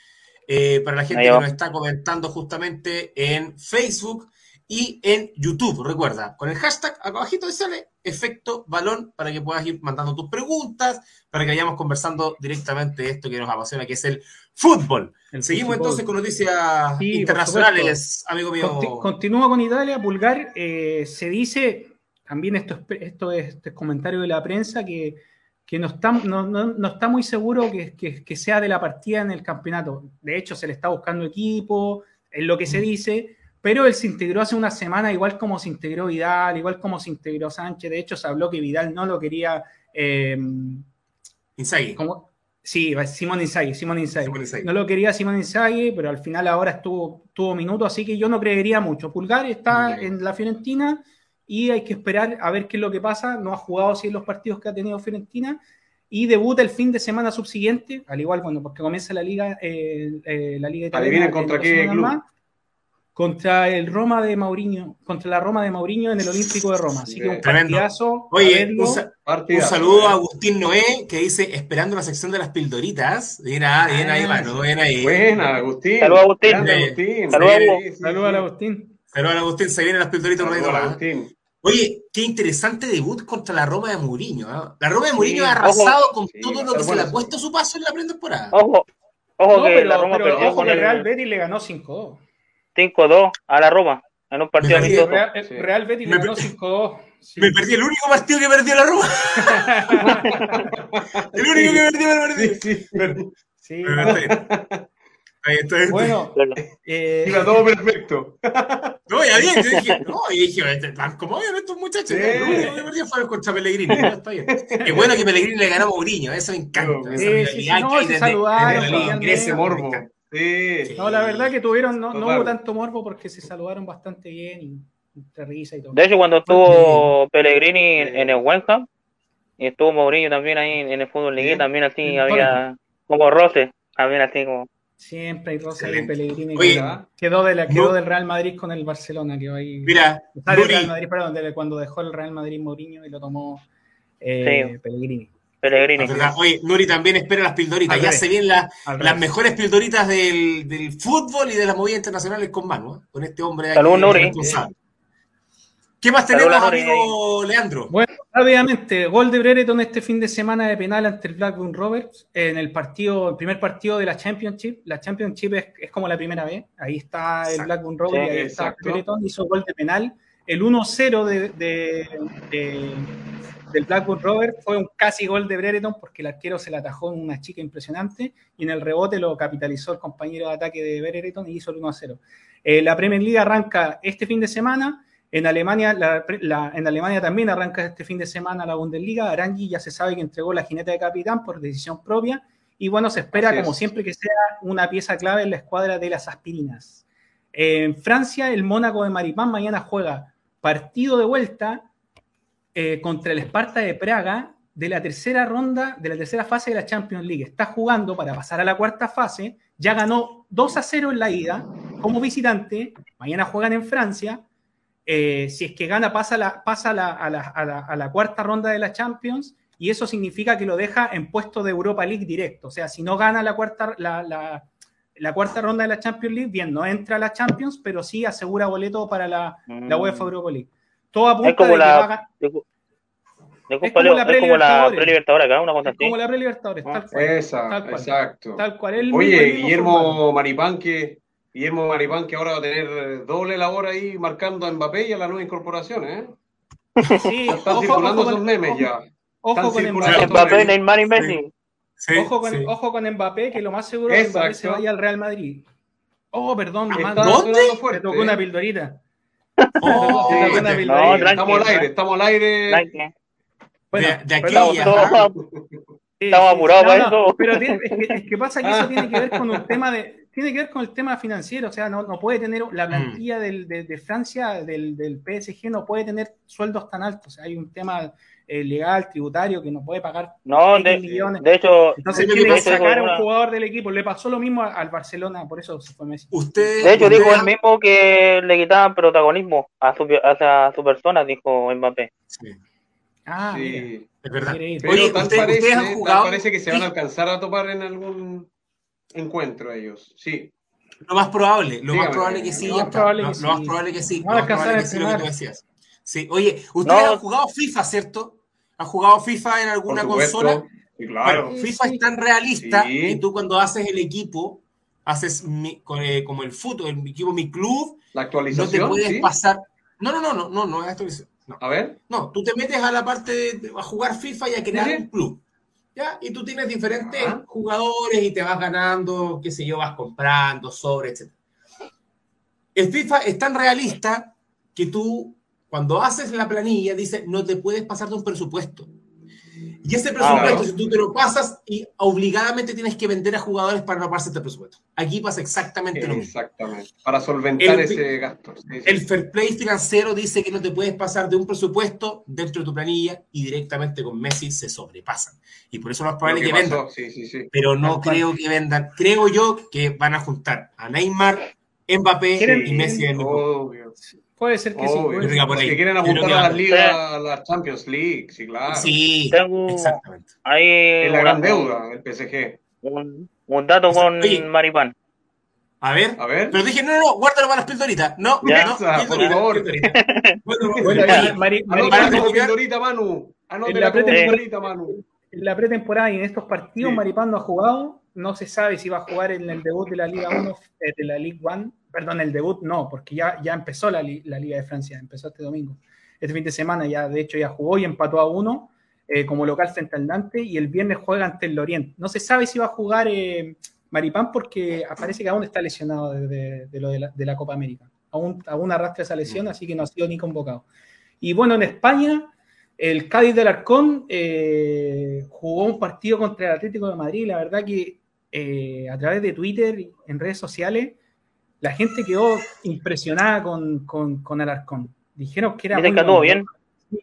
A: eh, para la gente que nos está comentando justamente en Facebook y en YouTube. Recuerda, con el hashtag acá abajito sale efecto balón para que puedas ir mandando tus preguntas, para que vayamos conversando directamente de esto que nos apasiona, que es el fútbol.
B: El
A: Seguimos
B: fútbol.
A: entonces con noticias
B: Sí,
A: internacionales, amigo mío.
B: Conti- Continúa con Italia, Pulgar. eh, se dice, también esto es, esto es, este es comentario de la prensa, que, que no, está, no, no- no está muy seguro que, que- que sea de la partida en el campeonato. De hecho, se le está buscando equipo, es lo que se dice, pero él se integró hace una semana, igual como se integró Vidal, igual como se integró Sánchez. De hecho, se habló que Vidal no lo quería. eh, como- Sí, Simón Inzaghi, Simón Inzaghi. No lo quería Simón Inzaghi, pero al final ahora estuvo, tuvo minutos, así que yo no creería mucho. Pulgar está en la Fiorentina y hay que esperar a ver qué es lo que pasa. No ha jugado así en los partidos que ha tenido Fiorentina y debuta el fin de semana subsiguiente, al igual, bueno, porque comienza la liga, eh, eh, la liga italiana.
C: Adivinen
B: en
C: contra qué
B: semanas
C: club.
B: más, contra el Roma de Mauriño, contra la Roma de Mauriño en el Olímpico de Roma. Así que un
A: Tremendo.
B: partidazo.
A: Oye, un, sa- un
C: Partida.
A: saludo a Agustín Noé que dice esperando la sección de las pildoritas. Bien, ah, bien ahí,
B: Ah,
A: mano, bien ahí.
C: Buena, Agustín.
D: Saludos, Agustín.
A: Sí.
C: Agustín.
D: Saludos,
C: sí.
B: Saludos a Agustín.
A: Saludos a Agustín, se vienen las pildoritas
C: Saludos,
A: más.
C: Agustín.
A: Oye, qué interesante debut contra la Roma de Mourinho. ¿no? La Roma de Mourinho
C: Sí,
A: ha arrasado
D: ojo.
A: con
C: Sí,
A: todo lo que se le ha puesto a su paso en la pretemporada.
D: Ojo, ojo
B: No,
D: que
B: pero,
D: la Roma
B: pero
D: perdió
B: ojo
D: con el
B: Real Betis le ganó 5-2.
D: 5-2 a la Roma en un partido
A: perdí,
D: amistoso.
B: Real,
C: Sí.
B: Real Betis
A: Me
B: le ganó
A: per-
B: 5-2. Sí.
A: Me perdí el único partido que perdió la Roma. el único que perdió me lo perdí.
C: Sí, sí.
B: Sí.
A: Pero Está.
B: Bueno, eh,
C: Iba todo perfecto.
A: No, ya bien, yo dije, no, y dije, este, como bien estos muchachos.
C: Sí.
A: Lo único contra Pellegrini. ¿no? Está bien. Qué bueno que Pellegrini le ganó a Mourinho, eso me encanta.
C: Sí,
A: esa
B: no,
A: que hay
B: se
A: desde-
B: saludaron,
C: Ese morbo. Sí.
B: no, la verdad que tuvieron, no, no hubo tanto morbo porque se saludaron bastante bien y entre risa y todo.
D: De hecho, cuando estuvo Pellegrini en, en el West Ham y estuvo Mourinho también ahí en el fútbol
C: Sí.
D: también así
B: Sí,
D: había como roce, también así como.
B: Siempre hay rosa y. Pellegrini
A: Oye,
B: que quedó, de la, quedó del Real Madrid con el Barcelona, que ahí.
A: Mira, Nuri,
B: Real Madrid, perdón, de cuando dejó el Real Madrid Mourinho y lo tomó eh,
D: Sí.
B: Pellegrini.
D: Pellegrini.
A: verdad, oye, Nuri también espera las pildoritas.
B: Al
A: Ya
B: revés.
A: se vienen la- las mejores pildoritas del, del fútbol y de las movidas internacionales con Manu, ¿eh? con este hombre.
D: Saludos,
A: aquí,
D: Nuri.
A: responsable. ¿Qué más tenemos, amigo Leandro?
B: Bueno, rápidamente, gol de Brereton este fin de semana de penal ante el Blackburn Rovers en el partido, el primer partido de la Championship. La Championship es, es como la primera vez. Ahí está el
A: Exacto.
B: Blackburn Rovers
D: Sí,
B: y ahí está
C: exacto.
B: Brereton, hizo gol de penal. El 1-0 de, de- de- del Blackburn Rovers fue un casi gol de Brereton porque el arquero se la atajó en una chica impresionante y en el rebote lo capitalizó el compañero de ataque de Brereton y hizo el 1-0. Eh, la Premier League arranca este fin de semana. En Alemania, la- la- en Alemania también arranca este fin de semana la Bundesliga. Arangui ya se sabe que entregó la jineta de capitán por decisión propia. Y bueno, se espera,
C: Así es.
B: como siempre, que sea una pieza clave en la escuadra de las aspirinas. En Francia, el Mónaco de Maripán mañana juega partido de vuelta eh, contra el Esparta de Praga de la tercera ronda, de la tercera fase de la Champions League. Está jugando para pasar a la cuarta fase. Ya ganó 2 a 0 en la ida como visitante. Mañana juegan en Francia. Eh, si es que gana, pasa, la, pasa la- a, la, a la- a la cuarta ronda de la Champions y eso significa que lo deja en puesto de Europa League directo. O sea, si no gana la cuarta, la, la- la cuarta ronda de la Champions League, bien, no entra a la Champions, pero sí asegura boleto para la, la
D: Mm.
B: UEFA Europa League. Todo apunta
D: Es como
B: de que
D: la-
B: va a Es como la pre-Libertadores.
D: acá, una cosa
B: es
D: así.
B: como la pre-Libertadores,
C: Ah,
B: tal cual.
C: Esa,
B: tal cual.
C: exacto.
B: Tal cual.
C: Oye. Guillermo Maripán que Guillermo Maripán que ahora va a tener eh, doble labor ahí marcando a Mbappé y a la nueva incorporación, ¿eh?
B: Sí,
C: están
B: ojo-
C: circulando
B: ojo
C: esos memes
B: ojo-
C: ya.
B: Ojo
C: Están
B: con. Mbappé.
D: Mbappé, Neymar y Messi.
A: Sí,
B: Ojo con,
A: sí.
B: ojo con Mbappé, que lo más seguro es que Mbappé se vaya al Real Madrid. Oh, perdón, mando.
A: ¿Dónde?
B: Me tocó una
C: ¿eh?
B: pildorita.
A: Oh,
B: Me tocó una pildorita.
D: No.
C: Estamos al aire, estamos al aire.
B: Bueno,
A: de, de aquí a-
D: Todos-.
B: Sí,
D: Estamos
B: sí,
D: apurados
B: no,
D: para
B: no,
D: eso.
B: Pero tiene- es, que, es que pasa que eso tiene que ver con un tema de. Tiene que ver con el tema financiero, o sea, no, no puede tener la plantilla del- de, de Francia, del, del PSG, no puede tener sueldos tan altos. O sea, hay un tema eh, legal, tributario, que no puede pagar
D: No, de,
B: millones.
D: de hecho,
B: Entonces tiene que sacar a un jugador del equipo. Le pasó lo mismo al Barcelona, por eso se fue Messi.
A: Usted,
D: de hecho
A: usted-
D: dijo él mismo que le quitaban protagonismo a su, a su persona, dijo Mbappé.
A: Sí,
B: Ah, mira.
C: Sí.
A: es verdad.
C: Pero
A: Oye,
C: tal,
A: usted-
C: parece,
A: han
C: tal parece que se van a alcanzar a topar en algún encuentro ellos. Sí.
A: Lo más probable, lo más
C: Dígame.
A: probable que sí.
B: Lo más probable
A: está.
B: que
A: Lo- lo
B: sí.
A: más probable que sí.
B: No
A: Lo más probable que sí, lo que tú decías. Sí, oye, ustedes
D: No.
A: han jugado FIFA, ¿cierto? ¿Han jugado FIFA en alguna consola?
C: Sí, claro.
A: Bueno, FIFA
B: sí.
A: es tan realista
C: Sí.
A: que tú cuando haces el equipo, haces mi- con, eh, como el fútbol, el equipo Mi Club,
C: La
A: no te
C: actualización.
A: puedes
C: sí.
A: pasar. No, no, no, no, no, no es actualización. No.
C: A ver.
A: No, tú te metes a la parte de, de- a jugar FIFA y a crear
C: Sí.
A: un club. ¿Ya? Y tú tienes diferentes
C: Ajá.
A: jugadores y te vas ganando, qué sé yo, vas comprando, sobre, etc. El FIFA es tan realista que tú, cuando haces la planilla, dices, no te puedes pasar de un presupuesto. Y ese presupuesto, si tú te lo pasas, y obligadamente tienes que vender a jugadores para no pasarte el presupuesto. Aquí pasa exactamente lo mismo.
C: Exactamente. Para solventar ese gasto.
A: El fair play financiero dice que no te puedes pasar de un presupuesto dentro de tu planilla y directamente con Messi se sobrepasan. Y por eso no es probable que, vendan. Pero no creo que vendan. Creo yo que van a juntar a Neymar, Mbappé y Messi en el
B: Puede ser que sí.
C: Que quieren apuntar a las ligas, a la Champions League, sí, claro.
A: Sí,
D: exactamente. Hay
C: la gran deuda, el PSG.
D: Un, un dato con Maripán.
A: A ver, a ver. Pero dije, no, no, no, guárdalo para las pildoritas. No,
C: ya. no, por favor. bueno, bueno, Anótalo pildorita, Manu. Anótalo la pildorita, Manu.
B: En la pretemporada y en estos partidos, Maripán no ha jugado. No se sabe si va a jugar en el debut de la Liga 1, eh, de la Ligue 1 perdón, el debut no, porque ya, ya empezó la, Liga de Francia, empezó este domingo. Este fin de semana ya, de hecho, ya jugó y empató a uno eh, como local frente al Nantes y el viernes juega ante el Lorient. No se sabe si va a jugar eh, Maripán porque parece que aún está lesionado de, lo de la, Copa América. Aún, aún arrastra esa lesión, mm. así que no ha sido ni convocado. Y bueno, en España, el Cádiz del Arcón eh, jugó un partido contra el Atlético de Madrid. La verdad que a través de Twitter, y en redes sociales, la gente quedó impresionada con, con, Alarcón. Dijeron que era.
D: Le encantó bien.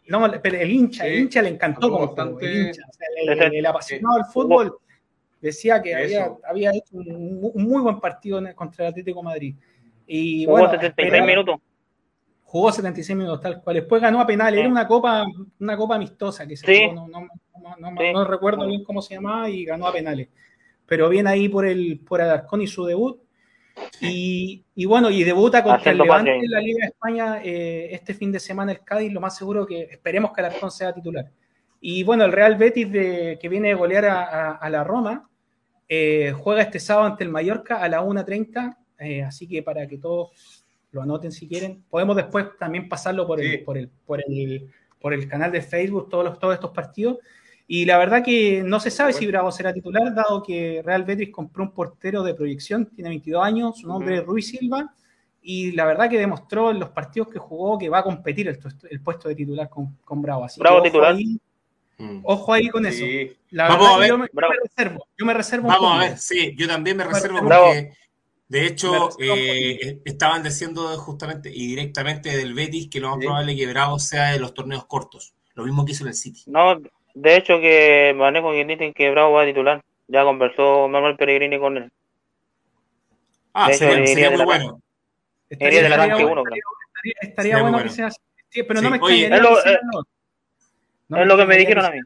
B: No, pero el hincha, el hincha le encantó como bastante... el, hincha, el, apasionado del fútbol decía que había, había, hecho un, muy buen partido contra el Atlético Madrid. Y,
D: jugó 76 minutos.
B: Jugó 76 minutos, tal cual. Después ganó a penales. Era una copa, una copa amistosa que se jugó, no, no, no, recuerdo bien cómo se llamaba y ganó a penales. Pero bien ahí por el por Alarcón y su debut. Y, bueno, y debuta contra el Levante en la Liga de España eh, este fin de semana el Cádiz, lo más seguro que esperemos que Alarcón sea titular. Y bueno, el Real Betis de, que viene a golear a, la Roma eh, juega este sábado ante el Mallorca a la 1.30, eh, así que para que todos lo anoten si quieren. Podemos después también pasarlo por el, por el, por el, por el canal de Facebook, todos, los, todos estos partidos. Y la verdad que no se sabe si Bravo será titular, dado que Real Betis compró un portero de proyección, tiene 22 años, su nombre es Ruiz Silva, y la verdad que demostró en los partidos que jugó que va a competir el, puesto de titular con, Bravo. Así
D: Bravo titular.
B: Mm. ojo ahí con eso.
A: Vamos a ver.
B: Yo me, reservo, yo me reservo.
A: Vamos a ver, sí, yo también me reservo porque, de hecho, eh, estaban diciendo justamente y directamente del Betis que lo más probable es que Bravo sea de los torneos cortos. Lo mismo que hizo en el City.
D: No, de hecho, que manejo que dicen que Bravo va a titular. Ya conversó Manuel Peregrini con él.
A: Ah, sería, muy bueno.
B: Estaría, de la estaría, uno, estaría, estaría bueno, que sea así. pero no me oye,
D: es lo, eh, no es lo que me dijeron a mí.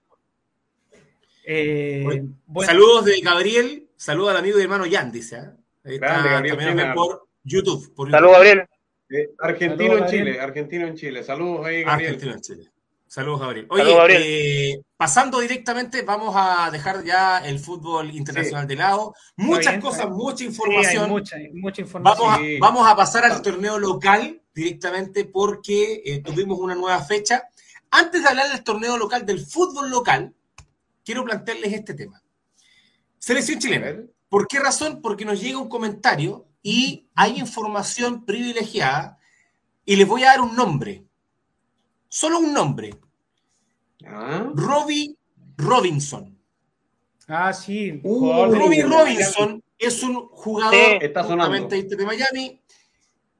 A: Eh, bueno. Saludos de Gabriel, saludos al amigo y hermano Jan, dice. ¿eh? Ahí está,
C: Grande,
A: también por YouTube. Por
D: Saludos, Gabriel.
C: Eh, argentino en Chile, argentino en Chile. Saludos ahí, Gabriel. Argentino en Chile.
A: Saludos, Gabriel. Oye, Eh, pasando directamente, vamos a dejar ya el fútbol internacional de lado. Muchas cosas, mucha información.
B: mucha, mucha información.
A: Vamos a, vamos a, pasar al torneo local directamente porque eh, tuvimos una nueva fecha. Antes de hablar del torneo local, del fútbol local, quiero plantearles este tema. Selección chilena. ¿Por qué razón? Porque nos llega un comentario y hay información privilegiada y les voy a dar un nombre Solo un nombre.
C: ¿Ah?
A: Robbie Robinson.
B: Ah, sí.
A: Uh, Robbie Robinson es un jugador de Miami,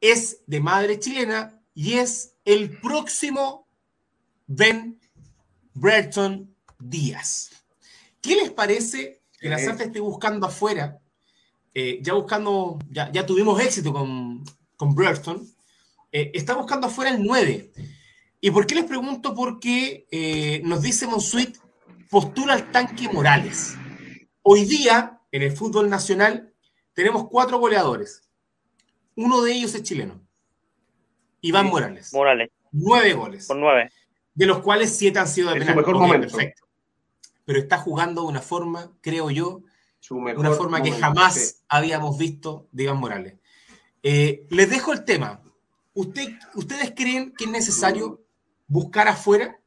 A: es de madre chilena y es el próximo Ben Brereton Díaz. ¿Qué les parece que la Santa esté buscando afuera? Eh, ya buscando, ya, tuvimos éxito con, con Brereton. Eh, está buscando afuera el 9. ¿Y por qué les pregunto? Porque eh, nos dice Monsuit, postula al tanque Morales. Hoy día, en el fútbol nacional, tenemos cuatro goleadores. Uno de ellos es chileno. Iván Morales.
D: Morales.
A: Nueve goles.
D: Por nueve.
A: De los cuales siete han sido de
C: penal. mejor momento.
A: Perfecto. Pero está jugando de una forma, creo yo, una forma que jamás habíamos visto de Iván Morales. Eh, les dejo el tema. ¿Usted, ¿Ustedes creen que es necesario buscar afuera.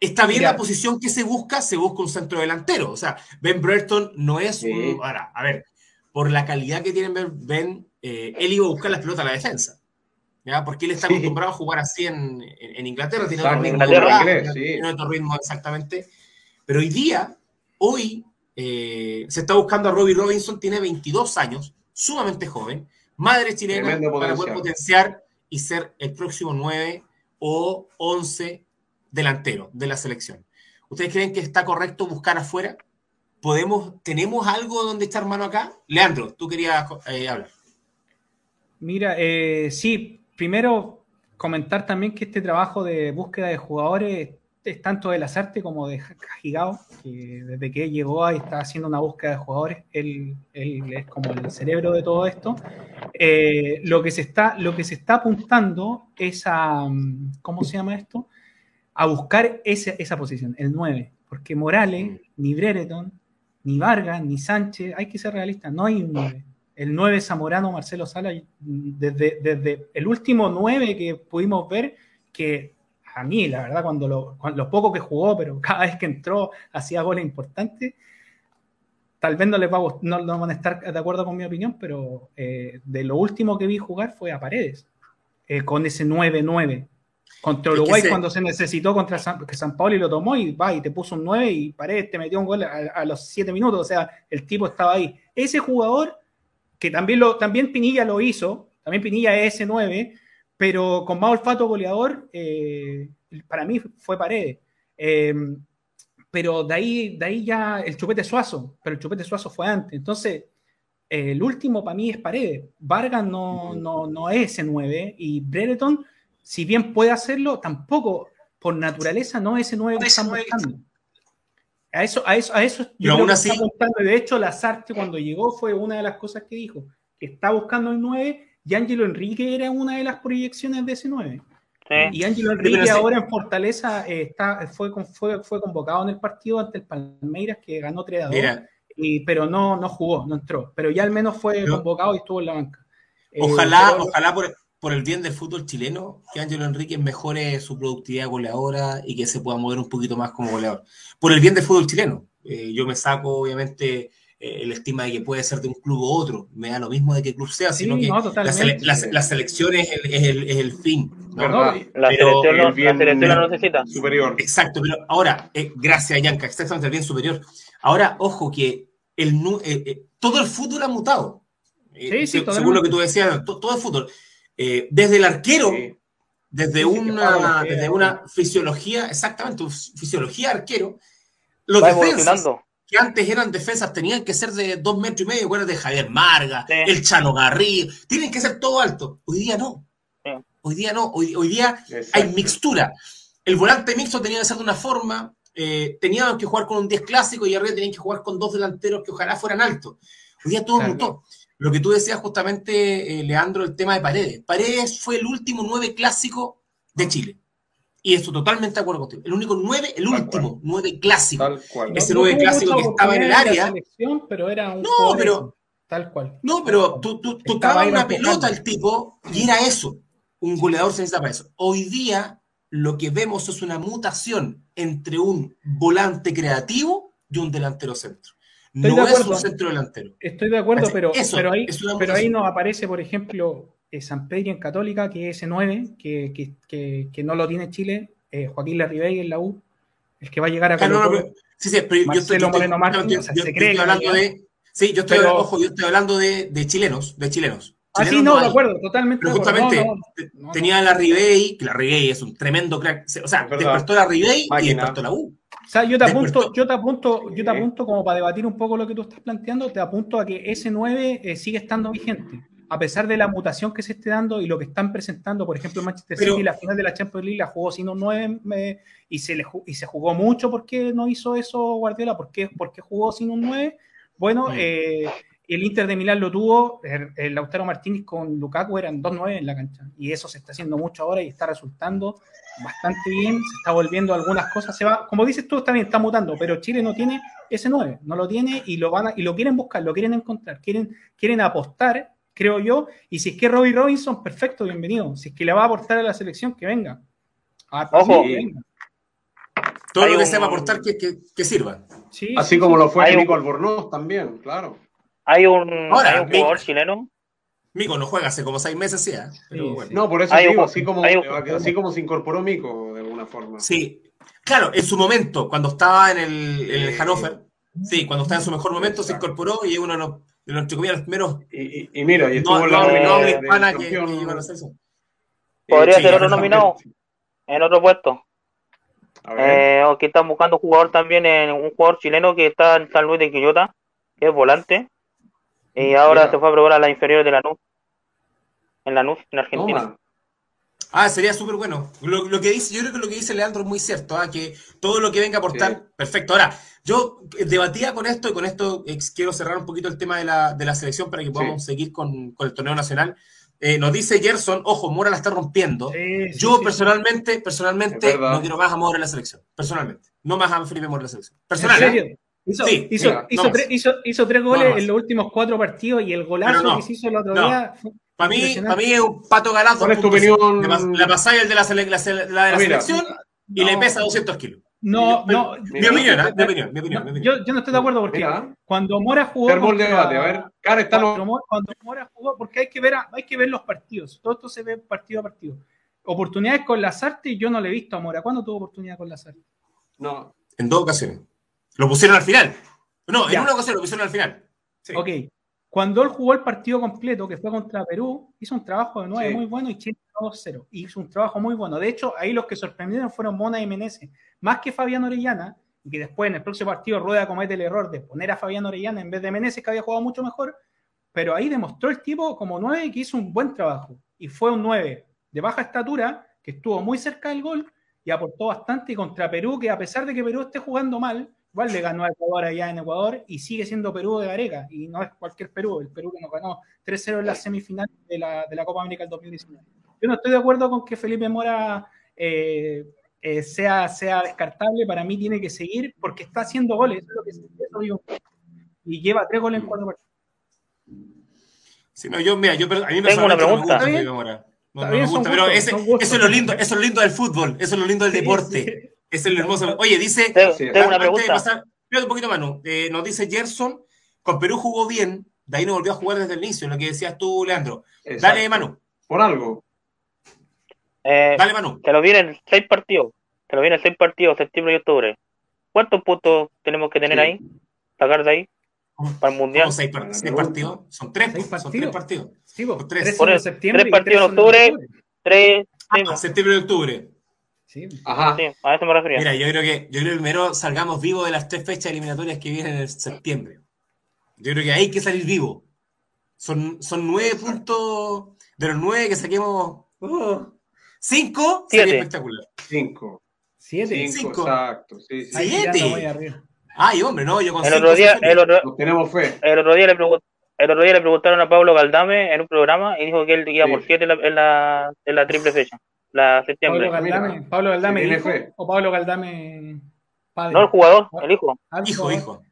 A: Está bien la posición que se busca, se busca un centro delantero. O sea, Ben Brereton no es un. Ahora, a ver, por la calidad que tiene Ben, eh, él iba a buscar las pelotas a la defensa. ¿ya? Porque él está
C: Sí.
A: acostumbrado a jugar así en, en- en Inglaterra, tiene otro ritmo,
D: Inglaterra,
C: inglés, sí.
A: tiene otro ritmo exactamente. Pero hoy día, hoy, eh, se está buscando a Robbie Robinson, tiene 22 años, sumamente joven, madre chilena, para poder potenciar y ser el próximo 9 o 11 delantero de la selección. ¿Ustedes creen que está correcto buscar afuera? ¿Podemos, ¿Tenemos algo donde echar mano acá? Leandro, tú querías eh, hablar.
B: Mira, eh, sí, primero comentar también que este trabajo de búsqueda de jugadores es tanto de Lazarte como de Gigao, que desde que llegó ahí está haciendo una búsqueda de jugadores, él, él es como el cerebro de todo esto. Eh, lo, que se está, lo que se está apuntando es a, mm, ¿cómo se llama esto? A buscar ese- esa posición, el 9, porque Morales, ni Brereton, ni Vargas, ni Sánchez, hay que ser realistas, no hay un 9 el 9 Zamorano Marcelo Sala, desde, desde el último 9 que pudimos ver, que a mí, la verdad, cuando lo, cuando lo poco que jugó, pero cada vez que entró hacía goles importantes, tal vez no les va a, no, no van a estar de acuerdo con mi opinión, pero eh, de lo último que vi jugar fue a Paredes, eh, con ese 9-9. Contra
A: Es que
B: Uruguay,
A: ese-
B: cuando se necesitó contra San, que San Paoli lo tomó y va y te puso un 9 y Paredes te metió un gol a, a los 7 minutos. O sea, el tipo estaba ahí. Ese jugador que también, lo, también Pinilla lo hizo, también Pinilla es S9, pero con más olfato goleador, eh, para mí fue Paredes. Eh, pero de ahí, de ahí ya el chupete Suazo, pero el chupete Suazo fue antes. Entonces, eh, el último para mí es Paredes. Vargas no, no, no es S9 y Brereton, si bien puede hacerlo, tampoco por naturaleza no es S9 que están buscando. A eso, a eso, a eso yo creo que
A: así-
B: está. De hecho, Lazarte cuando llegó fue una de las cosas que dijo, que está buscando el 9 y Ángelo Enrique era una de las proyecciones de ese 9.
D: Sí.
B: Y Ángelo Enrique
A: sí.
B: ahora en Fortaleza eh, está, fue, fue, fue convocado en el partido ante el Palmeiras que ganó 3 a 2,
A: Mira,
B: y, pero no, no jugó, no entró. Pero ya al menos fue convocado y estuvo en la banca. Eh,
A: ojalá,
B: pero-
A: ojalá por, por el bien del fútbol chileno, que Ángelo Enrique mejore su productividad goleadora y que se pueda mover un poquito más como goleador. Por el bien del fútbol chileno. Eh, yo me saco, obviamente, eh, el estima de que puede ser de un club u otro. Me da lo mismo de qué club sea,
B: Sí,
A: sino que
B: no,
A: la,
B: totalmente.
A: sele- la- la selección es el, es el- es el fin. ¿no?
D: La
A: Pero
D: selección, no,
C: el bien-
D: la selección necesita.
C: Superior.
A: Exacto, pero ahora, eh, gracias, Yanka, exactamente el bien superior. Ahora, ojo, que el, eh, eh, todo el fútbol ha mutado. Eh,
B: Sí, sí,
A: según lo que tú decías, to- todo el fútbol. Eh, desde el arquero,
C: Sí.
A: desde, una, desde una fisiología, exactamente, fis- fisiología arquero, los
D: Va
A: defensas
D: evolucionando.
A: Que antes eran defensas tenían que ser de dos metros y medio, acuérdate de Javier Marga,
D: Sí.
A: el Chano Garrido, tienen que ser todo alto. Hoy día no.
D: Sí.
A: Hoy día no. Hoy, hoy día hay mixtura. El volante mixto tenía que ser de una forma, eh, tenían que jugar con un 10 clásico y arriba tenían que jugar con dos delanteros que ojalá fueran altos. Hoy día todo
B: Claro.
A: mutó. Lo que tú decías justamente, eh, Leandro, el tema de Paredes. Paredes fue el último 9 clásico de Chile. Y esto totalmente de acuerdo contigo. El único 9, el
C: Tal
A: último 9 clásico.
C: Tal cual.
A: Ese
B: no
A: nueve
B: tuvo
A: clásico
B: mucha
A: que estaba en el área.
B: la selección, pero era un
A: No, pero-
B: tal cual.
A: No, pero tú, tú una pelota al tipo y era eso. Un goleador se necesita para eso. Hoy día lo que vemos es una mutación entre un volante creativo y un delantero centro.
B: Estoy
A: No
B: de
A: es
B: acuerdo.
A: un centro delantero.
B: Estoy de acuerdo,
A: Así,
B: pero,
A: eso
B: pero, ahí,
A: es
B: pero ahí nos aparece, por ejemplo, San Pedro en Católica, que es ese 9, que, que, que, que no lo tiene Chile, eh, Joaquín Larribey en la U, el que va a llegar a
A: Ah, no, sí, sí, pero yo
B: Marcelo
A: estoy, yo estoy-
B: Moreno Martín,
A: yo-
B: o sea,
A: yo-
B: se
A: yo
B: cree
A: estoy
B: que
A: hablando de. Sí, yo estoy,
B: Pero-
A: ojo, yo estoy hablando de, de chilenos, de chilenos.
B: Ah, sí, no, de acuerdo, totalmente.
A: Pero justamente
B: No, no,
A: te-
B: no, no.
A: tenía la Ribey, que la Ribey es un tremendo crack. O sea,
C: verdad.
A: despertó la Ribey y despertó la U.
B: O sea, yo te
A: Despertó.
B: apunto, yo te apunto, yo te apunto como para debatir un poco lo que tú estás planteando, te apunto a que ese 9 eh, sigue estando vigente. A pesar de la mutación que se esté dando y lo que están presentando, por ejemplo, Manchester
A: Pero-
B: City, la final de la Champions League la jugó sin un 9 eh, y, se le, y se jugó mucho. ¿Por qué no hizo eso Guardiola? ¿Por qué, por qué jugó sin un 9? Bueno,
A: Mm.
B: eh, el Inter de Milán lo tuvo, el, el Lautaro Martínez con Lukaku eran 2-9 en la cancha y eso se está haciendo mucho ahora y está resultando bastante bien, se está volviendo algunas cosas, se va, como dices tú, está bien, está mutando, pero Chile no tiene ese 9, no lo tiene y lo van a, y lo quieren buscar, lo quieren encontrar, quieren, quieren apostar, creo yo, y si es que Robbie Robinson, perfecto, bienvenido, si es que le va a aportar a la selección, que venga. Ah,
D: Ojo.
B: venga.
A: Todo
D: Hay
A: lo que
D: un-
A: sepa aportar que, que, que sirva.
B: Sí,
C: Así
B: sí,
C: como
B: sí.
C: lo fue
D: Hay un-
C: Nico Albornoz también, claro.
D: Hay un,
A: Ahora,
D: hay un
A: mi-
D: jugador chileno
A: Mico no juega hace como seis meses, sí, ¿eh? pero
B: Sí,
A: bueno.
B: sí.
C: No, por eso
D: Hay
C: digo, así como,
D: hay un juego.
C: así como se incorporó Mico de alguna forma.
A: Sí, claro, en su momento, cuando estaba en el, en el. Hannover, sí, cuando estaba en su mejor momento se incorporó y uno de los, de los, entre comillas, los primeros
C: Y, y- y mira, y estuvo
A: no,
C: en la
A: no,
C: de-
A: hispana que, que la selección.
D: Podría
A: Sí,
D: ser otro nominado en otro puesto.
C: A
D: Eh, aquí están buscando un jugador también, en, un jugador chileno que está en San Luis de Quillota, que es volante. Y ahora
C: Mira.
D: se fue a probar a la inferior de Lanús. En Lanús, en Argentina.
A: Ah, sería súper bueno. Lo, lo que dice, yo creo que lo que dice Leandro es muy cierto, ¿ah? que todo lo que venga a aportar,
C: Sí.
A: perfecto. Ahora, yo debatía con esto y con esto ex- quiero cerrar un poquito el tema de la, de la selección para que podamos seguir con, con el torneo nacional. Eh, nos dice Gerson, ojo, Mora la está rompiendo.
B: Sí, sí,
A: yo
B: sí.
A: personalmente, personalmente, no quiero más a Mora en la selección. Personalmente. No más a Felipe Mora en la selección.
B: ¿En
A: Personal. ¿eh?
B: serio? Hizo,
A: Sí,
B: hizo,
C: mira,
B: hizo,
A: no
B: tres, hizo, hizo tres goles
A: No
B: en los últimos cuatro partidos y el golazo
A: no,
B: que se hizo el otro
A: no.
B: día
A: Para mí, para mí es un pato galazo.
C: ¿Cuál es tu
A: 2.0.
C: opinión?
A: La pasáis el de la, sele- la, sele- la de la
C: Ah, mira.
A: selección y le pesa 200 kilos.
B: No, no.
A: Mi
C: Mira.
A: opinión, ¿eh? mi opinión, mi opinión.
B: no,
A: mi opinión.
B: yo, yo no estoy de acuerdo porque
C: Mira.
B: cuando Mora jugó. Contra-
C: debate. A ver, Cara está
B: cuando. Mora, cuando Mora jugó, porque hay que ver, a- hay que ver los partidos. Todo esto se ve partido a partido. Oportunidades con Lazarte y yo no le he visto a Mora. ¿Cuándo tuvo oportunidad con Lazarte?
C: No,
A: En dos ocasiones. Lo pusieron al final. No, en una ocasión lo pusieron al final. Sí.
B: Ok. Cuando él jugó el partido completo, que fue contra Perú, hizo un trabajo de 9
C: Sí.
B: muy bueno y Chile ganó 2-0. Hizo un trabajo muy bueno. De hecho, ahí los que sorprendieron fueron Mona y Menezes, más que Fabián Orellana, y que después en el próximo partido Rueda comete el error de poner a Fabián Orellana en vez de Menezes, que había jugado mucho mejor. Pero ahí demostró el tipo como 9 que hizo un buen trabajo. Y fue un 9 de baja estatura, que estuvo muy cerca del gol y aportó bastante y contra Perú, que a pesar de que Perú esté jugando mal, igual le ganó a Ecuador allá en Ecuador y sigue siendo Perú de Gareca. Y no es cualquier Perú, el Perú que nos ganó 3-0 en la semifinal de la, de la Copa América del 2019. Yo no estoy de acuerdo con que Felipe Mora eh, eh, sea, sea descartable. Para mí tiene que seguir porque está haciendo goles. Eso es lo que eso digo. Y lleva tres goles en cuatro partidos.
A: Sí, no, yo, mira, yo, a mí
D: Tengo una
A: no me
D: pregunta.
A: gusta
B: ¿Está bien?
A: Felipe Mora. No, no me gusta, pero ese- eso es lo lindo, eso es lo lindo del fútbol, eso es lo lindo del
B: Sí,
A: deporte.
B: sí.
A: Es lo hermoso. Oye, dice,
D: Tengo, una pregunta.
A: pasar, espérate un poquito, Manu. Eh, nos dice Gerson, con Perú jugó bien, de ahí no volvió a jugar desde el inicio, lo que decías tú, Leandro.
C: exacto.
A: Dale, Manu,
C: Por algo.
D: Eh,
A: dale, Manu.
D: se nos vienen seis partidos. Se nos vienen seis partidos, septiembre y octubre. ¿Cuántos puntos tenemos que tener
C: Sí.
D: ahí? Sacar de ahí para el mundial.
A: ¿Cómo seis, par- seis partidos? Son tres,
B: ¿Seis
A: son tres
B: partidos?
A: partidos.
B: Sí, vos,
A: Tres.
B: tres
D: eso,
B: septiembre
D: tres partidos en octubre. Tres.
A: Ah, septiembre y octubre.
B: Sí.
C: Ajá.
D: sí, a eso me refería.
A: Mira, yo creo que yo creo que primero salgamos vivos de las tres fechas eliminatorias que vienen en septiembre. Yo creo que hay que salir vivo. Son, son nueve puntos de los nueve que saquemos. oh, cinco sería espectacular.
C: Cinco.
B: Siete.
C: Cinco,
A: Cinco.
C: exacto. Sí, sí.
B: Ahí
A: Siete. Ay, hombre, no, yo con
D: el otro día, el otro,
C: Nos tenemos fe.
D: el otro día le pregun- el otro día le preguntaron a Pablo Galdame en un programa y dijo que él iba
C: Sí.
D: por siete en la, en la, en la triple fecha, la septiembre.
B: Pablo Galdame,
C: Mira,
B: Pablo Galdame
C: tiene
B: hijo o Pablo Galdame padre.
D: No el jugador, el hijo.
B: Ah,
A: Hijo,
B: jugador.
A: hijo.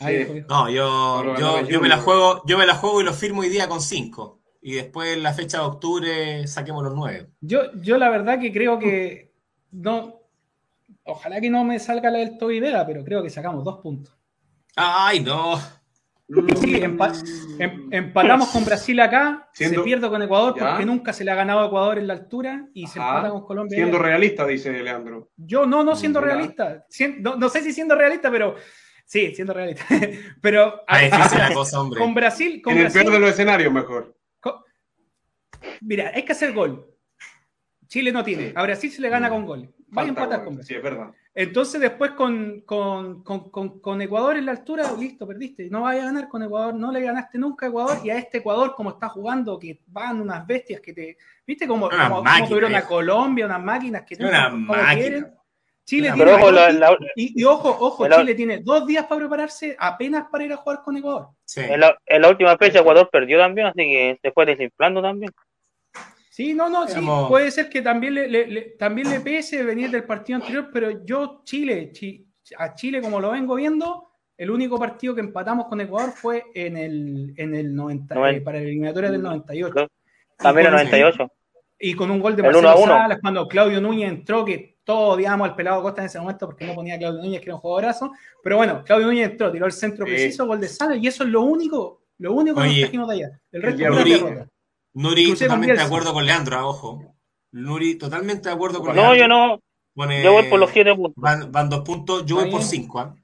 B: Ah,
C: Sí.
B: hijo, hijo.
A: No, yo, yo,
C: Galdame
A: yo me la juego, yo me la juego y lo firmo hoy día con cinco. Y después en la fecha de octubre saquemos los nueve.
B: Yo, yo la verdad que creo que no. Ojalá que no me salga la del Toby Vega, pero creo que sacamos dos puntos.
A: Ay, no.
B: Sí, empa- em- empatamos con Brasil acá,
C: Siendo-
B: se pierde con Ecuador
C: Ya.
B: porque nunca se le ha ganado a Ecuador en la altura y se empata con Colombia.
C: Siendo realista, dice Leandro.
B: Yo no, no siendo
C: Mira.
B: realista. Sien- no, no sé si siendo realista, pero sí, siendo realista. pero
A: Ah, difícil la cosa, hombre.
B: con Brasil, con
C: En el
B: Brasil,
C: peor de los escenarios, mejor.
B: con- mira, hay que hacer gol. Chile no tiene.
C: Sí.
B: A Brasil se le gana con gol. Va a empatar
C: gol.
B: con Brasil.
C: Sí, es verdad.
B: Entonces después con, con, con, con- con Ecuador en la altura, listo, perdiste. No vayas a ganar con Ecuador, no le ganaste nunca a Ecuador y a este Ecuador como está jugando, que van unas bestias que te... ¿Viste
A: Una
B: cómo
A: máquina,
B: tuvieron a. Colombia, unas máquinas que
A: Una máquina.
B: quieren? Chile tiene
D: ojo,
B: dos
D: la,
B: días-
D: la-
B: y, y ojo, ojo,
D: la-
B: Chile tiene dos días para prepararse apenas para ir a jugar con Ecuador.
A: Sí.
D: en, la, en la última fecha Ecuador perdió también, así que se fue desinflando también.
B: Sí, no, no, sí, puede ser que también le, le- le- también le pese venir del partido anterior, pero yo, Chile, Chi- a Chile como lo vengo viendo, el único partido que empatamos con Ecuador fue en el, en el 90,
D: Noven-
B: eh, para el eliminatorio del 98.
D: Claro. También en
B: con-
D: 98.
B: Y con un gol de
D: El
B: Marcelo
D: 1 a 1.
B: Salas, cuando Claudio Núñez entró, que todos odiamos al pelado Costa en ese momento porque no ponía a Claudio Núñez, que era un jugadorazo. Pero bueno, Claudio Núñez entró, tiró el centro
C: Sí.
B: preciso, gol de Salas, y eso es lo único, lo único que
A: Oye,
B: nos trajimos de allá. El resto una
A: Nuri-
B: derrota.
A: Nuri,
B: Inclusive
A: totalmente de acuerdo con Leandro, ah, ojo. Nuri, totalmente de acuerdo con
D: No,
A: Leandro.
D: yo no.
A: Pone-
D: Yo voy por los siete puntos.
A: Van, van dos puntos, yo voy por
B: bien.
A: cinco. ¿ah?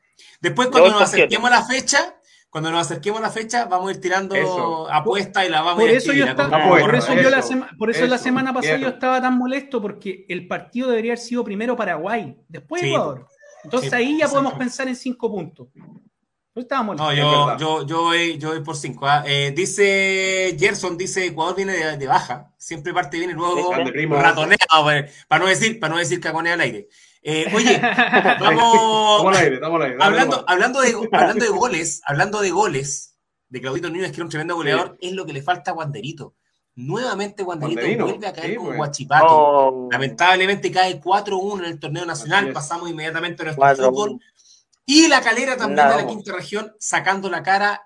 A: Después, cuando nos
D: siete.
A: acerquemos a la fecha, cuando nos acerquemos a la fecha, vamos a ir tirando
C: Eso.
A: apuestas y la vamos
B: Por
A: a ir
B: eso yo
C: Apuesta,
B: por eso yo la sema- por eso la semana pasada yo estaba tan molesto porque el partido debería haber sido primero Paraguay, después
A: Sí.
B: Ecuador. Entonces
A: Sí,
B: ahí ya podemos pensar en cinco puntos. Yo estaba molesto.
A: No, yo, yo, yo, voy, yo voy por cinco. ¿ah? Eh, dice Gerson, dice Ecuador viene de, de baja. Siempre parte bien y luego pues, para no decir, para no decir cagonea al aire. Eh, oye,
C: Estamos
A: vamos,
C: al aire, estamos al aire.
A: hablando, hablando, de, hablando de goles, hablando de goles, de Claudito Núñez, que era un tremendo goleador, es lo que le falta a Wanderito. Nuevamente Wanderito
C: Wanderino,
A: vuelve a caer
C: sí,
A: con
C: pues.
A: Guachipato.
D: Oh,
A: Lamentablemente cae 4-1 en el torneo nacional. Pasamos inmediatamente a nuestro fútbol. Y la calera también de la quinta región, sacando la cara,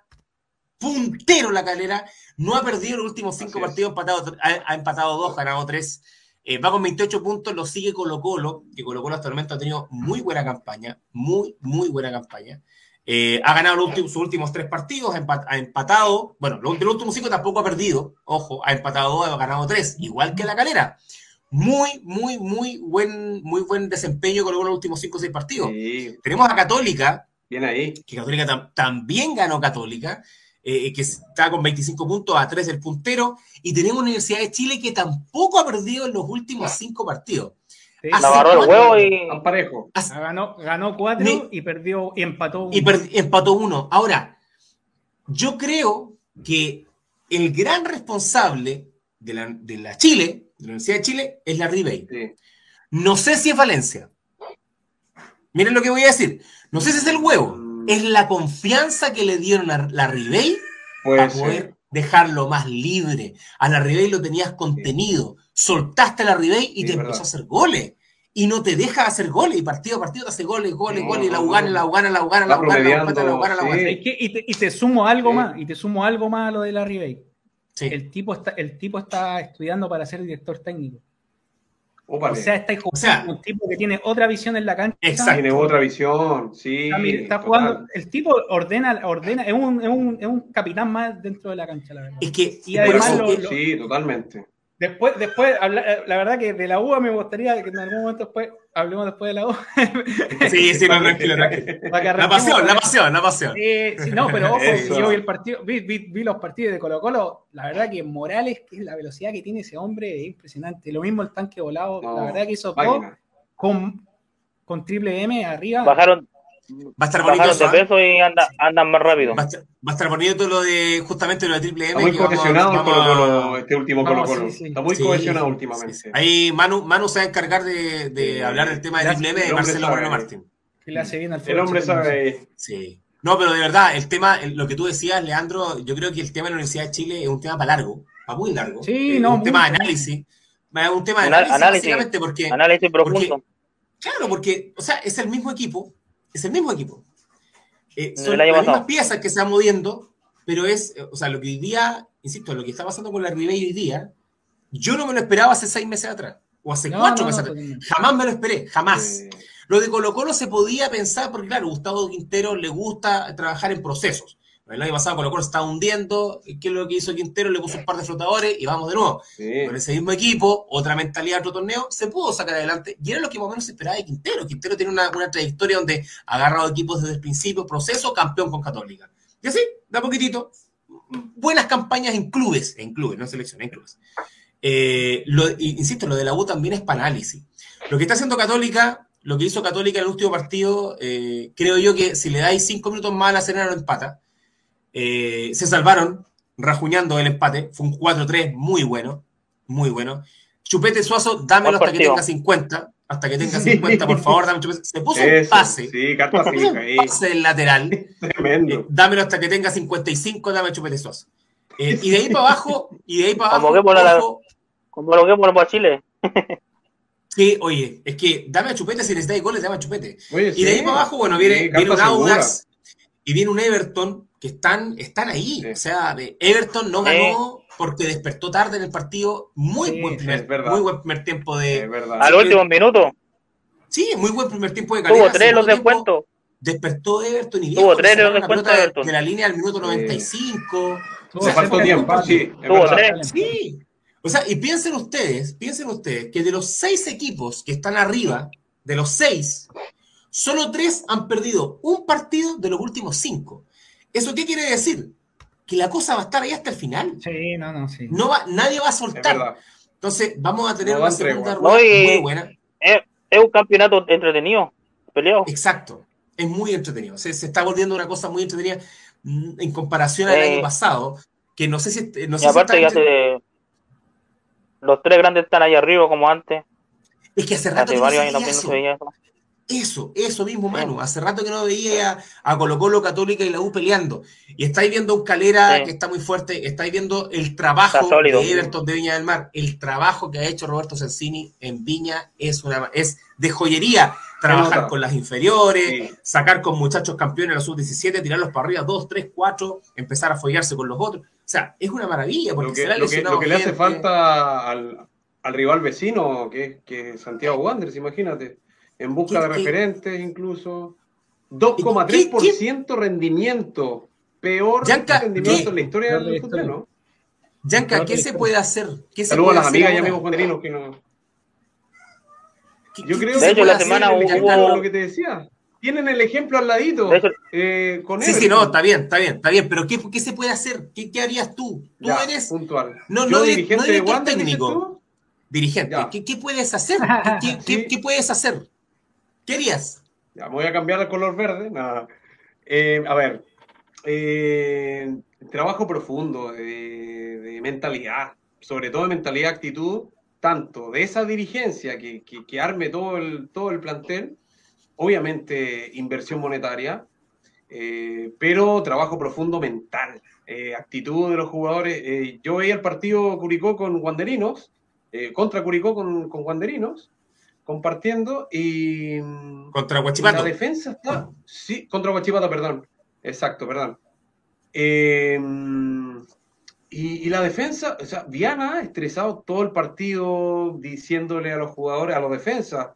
A: puntero la calera. No ha perdido los últimos cinco
C: Así
A: partidos, empatado, ha, ha empatado dos, ganado tres. Eh, va con 28 puntos, lo sigue Colo Colo, que Colo Colo hasta el momento ha tenido muy buena campaña, muy, muy buena campaña. Eh, ha ganado los últimos, sus últimos tres partidos, ha, empat- ha empatado, bueno, los, los últimos cinco tampoco ha perdido, ojo, ha empatado dos, ha ganado tres, igual que la calera. Muy, muy, muy buen, muy buen desempeño con los últimos cinco o seis partidos.
C: Sí,
A: Tenemos a Católica,
C: bien ahí.
A: que Católica tam- también ganó Católica, eh, que está con 25 puntos a 3 del puntero, y tenemos Universidad de Chile que tampoco ha perdido en los últimos cinco partidos.
B: Sí,
D: La agarró el huevo y.
C: Parejo.
A: Hace-
B: ganó, ganó cuatro y perdió y empató uno.
A: y per- empató uno. Ahora, yo creo que el gran responsable de la, de la Chile, de la Universidad de Chile, es la Ribey.
C: Sí.
A: No sé si es Valencia. Miren lo que voy a decir. No sé si es el huevo.
C: Mm.
A: Es la confianza que le dieron a la Ribey para
C: ser.
A: poder dejarlo más libre. A la Ribey lo tenías contenido. Soltaste a la Ribey y
C: Sí,
A: te
C: verdad.
A: empezó a hacer goles. Y no te deja hacer goles. Y partido a partido te hace goles, goles,
C: No,
A: goles. Y la Ugana,
C: no.
A: la Ugana, la Ugana, la Ugana, la Ugana, la Ugana.
B: Y, te, y te sumo algo
C: Sí.
B: más, y te sumo algo más a lo de la Ribey.
A: Sí.
B: El tipo está, el tipo está estudiando para ser director técnico.
C: Ópale.
B: O sea, está jugando
A: O sea-
B: con un tipo que tiene otra visión en la cancha.
A: Exacto.
C: Tiene otra visión. Sí.
B: Está, mira, está
C: total.
B: jugando, el tipo ordena, ordena, es un, es, un, es un capitán más dentro de la cancha, la verdad.
A: Es que
B: Y además
A: eso-
B: lo- lo-
C: Sí, totalmente.
B: Después, después eh, la verdad que de la UA me gustaría que en algún momento después hablemos después de la UA.
A: Sí, sí, no, tranquilo, tranquilo. La pasión, la pasión, la pasión.
B: Sí, sí, no, pero ojo,
C: Eso.
B: yo vi el partido, vi, vi- vi los partidos de Colo Colo, la verdad que Morales, que es la velocidad que tiene ese hombre, es impresionante. Lo mismo el tanque volado,
C: No,
B: la verdad que hizo todo con, con triple M arriba.
D: Bajaron,
A: Va a estar bonito
D: bajaron de
A: ¿ah?
D: peso y anda, andan más rápido.
A: Va a estar, va a estar bonito lo de justamente lo de Triple M.
C: Está muy cohesionado el Colo Colo, este último Colo Colo.
B: sí, sí.
C: Está muy
A: Sí,
C: cohesionado
A: sí,
C: últimamente.
A: Ahí Manu, Manu se va a encargar de, de
C: Sí.
A: hablar del tema de. Triple M de Marcelo. Moreno Martín.
B: que le hace bien al
C: El hombre sabe.
A: Sí. No, pero de verdad, el tema, lo que tú decías, Leandro, yo creo que el tema de la Universidad de Chile es un tema para largo, para muy largo.
B: Sí,
A: Eh,
B: no,
A: Un tema de análisis. Es un tema de análisis,
D: análisis.
A: básicamente, porque,
D: Análisis profundo.
A: claro, porque, o sea, es el mismo equipo, es el mismo equipo. Eh, son las mismas piezas que se van moviendo, pero es, eh, o sea, lo que hoy día, insisto, lo que está pasando con la Ribey hoy día, yo no me lo esperaba hace seis meses atrás, o hace
B: No,
A: cuatro
B: no,
A: meses
B: no,
A: atrás. Jamás me lo esperé, jamás.
C: eh,
A: Lo de Colo Colo se podía pensar, porque claro, Gustavo Quintero le gusta trabajar en procesos. El año pasado Colo Colo estaba hundiendo, ¿qué es lo que hizo Quintero? Le puso un par de flotadores y vamos de nuevo.
C: sí.
A: Con ese mismo equipo, otra mentalidad, otro torneo, se pudo sacar adelante. Y era lo que más o menos se esperaba de Quintero. Quintero tiene una, una trayectoria donde ha agarrado equipos desde el principio, proceso, campeón con Católica. Y así, da poquitito. Buenas campañas en clubes, en clubes, no en selecciones, en clubes. Eh, lo- insisto, lo de la U también es para análisis. Lo que está haciendo Católica, lo que hizo Católica en el último partido, eh, creo yo que si le dais cinco minutos más a la Serena lo empata. Eh, se salvaron rajuñando el empate. Fue un 4-3 muy bueno, muy bueno. Chupete Suazo, dámelo hasta que tenga 50. Hasta que tenga
C: Sí.
A: 50, por favor, dame un chupete. Se puso un pase.
C: Sí, carta
A: Se puso
C: fija
A: un pase del lateral. Eh,
C: Tremendo.
A: dámelo hasta que tenga 55, dame Chupete Suazo. Eh, y de ahí para abajo, y de ahí para abajo.
D: La-
A: ojo,
D: Como lo que por para Chile.
A: Sí, oye, es que dame a Chupete si necesitáis goles, dame a Chupete.
C: Oye,
A: Y de ahí para abajo, bueno, viene,
C: Sí,
A: viene un
C: segura.
A: Audax y viene un Everton que están, están ahí.
C: Sí.
A: O sea, de- Everton no
D: Sí.
A: ganó porque despertó tarde en el partido. Muy
B: Sí,
A: buen primer,
C: es verdad.
A: muy buen primer tiempo de.
D: Al último minuto.
A: Sí, muy buen primer tiempo de calidad.
D: Tuvo tres los descuentos.
A: Despertó Everton y
D: Tuvo tres los descuentos
A: pelota de-. De la línea al minuto
C: Sí.
A: 95.
C: O sea, faltó tiempo, sí.
D: Tuvo tres.
A: Sí. O sea, y piensen ustedes, piensen ustedes que de los seis equipos que están arriba, de los seis, solo tres han perdido un partido de los últimos cinco. ¿Eso qué quiere decir? Que la cosa va a estar ahí hasta el final.
B: Sí, no, no, sí.
A: No va, nadie va a soltar. Entonces, vamos a tener
C: No
A: una segunda rueda
D: No, y-
A: muy buena.
D: Es, es un campeonato entretenido, peleado.
A: Exacto. Es muy entretenido. Se, se está volviendo una cosa muy entretenida mm, en comparación al
D: Eh.
A: año pasado, que no sé si, no
D: Y
A: sé si
D: aparte ya
A: entre-
D: se... Los tres grandes están ahí arriba como antes.
A: Es que hace rato
D: Hace
A: que no
D: varios años no se veía eso.
A: Eso, eso mismo, Manu. Hace rato que no veía a Colo Colo Católica y la U peleando. Y estáis viendo a un Calera
D: Sí.
A: que está muy fuerte, estáis viendo el trabajo de Everton de Viña del Mar. El trabajo que ha hecho Roberto Sensini en Viña es una es de joyería. Trabajar con las inferiores,
C: Sí.
A: sacar con muchachos campeones en la sub-17, tirarlos para arriba, 2, 3, 4, empezar a follarse con los otros. O sea, es una maravilla porque
C: Lo que,
A: se le ha
C: lo que-
A: lesionado
C: lo que le hace
A: gente.
C: falta al, al rival vecino, que, que es Santiago Wanderers, imagínate, en busca
A: ¿Qué-
C: de
A: qué-
C: referentes incluso. 2,3% rendimiento. Peor
A: Yanka,
C: rendimiento
A: ¿qué?
C: en la historia
B: de
C: del
B: la
C: fútbol. ¿no?
A: Yanka, ¿qué se puede hacer? ¿Qué se
C: Saludos a
A: puede
C: las
A: hacer
C: amigas y amigos guanderinos que no.
A: ¿Qué-
C: Yo creo que
D: hecho, la semana hubo-
C: lo que te decía. Tienen el ejemplo al ladito.
D: De
C: eh, con
A: Sí, sí, no, está bien, está bien, está bien, pero ¿qué, qué se puede hacer? ¿Qué, qué harías tú? Tú
C: Ya,
A: eres
C: puntual.
A: No,
C: Yo
A: no di-
C: dirigente
A: no
C: de dices
A: técnico. dirigente. ¿Qué, qué puedes hacer? ¿Qué, qué-
C: Sí.
A: qué- qué puedes hacer? ¿Qué harías?
C: Ya, voy a cambiar al color verde. Nada. Eh, a ver, eh, trabajo profundo de, de mentalidad, sobre todo de mentalidad, actitud, tanto de esa dirigencia que, que, arme todo el, todo el plantel, obviamente inversión monetaria, eh, pero trabajo profundo mental, actitud de los jugadores. Yo veía el partido Curicó con Guanderinos, contra Curicó con, con compartiendo y...
A: Contra
C: Y La defensa está. Sí, contra Guachipato, perdón. Exacto, perdón. Eh, y, y la defensa, o sea, Viana estresado todo el partido diciéndole a los jugadores, a los defensas,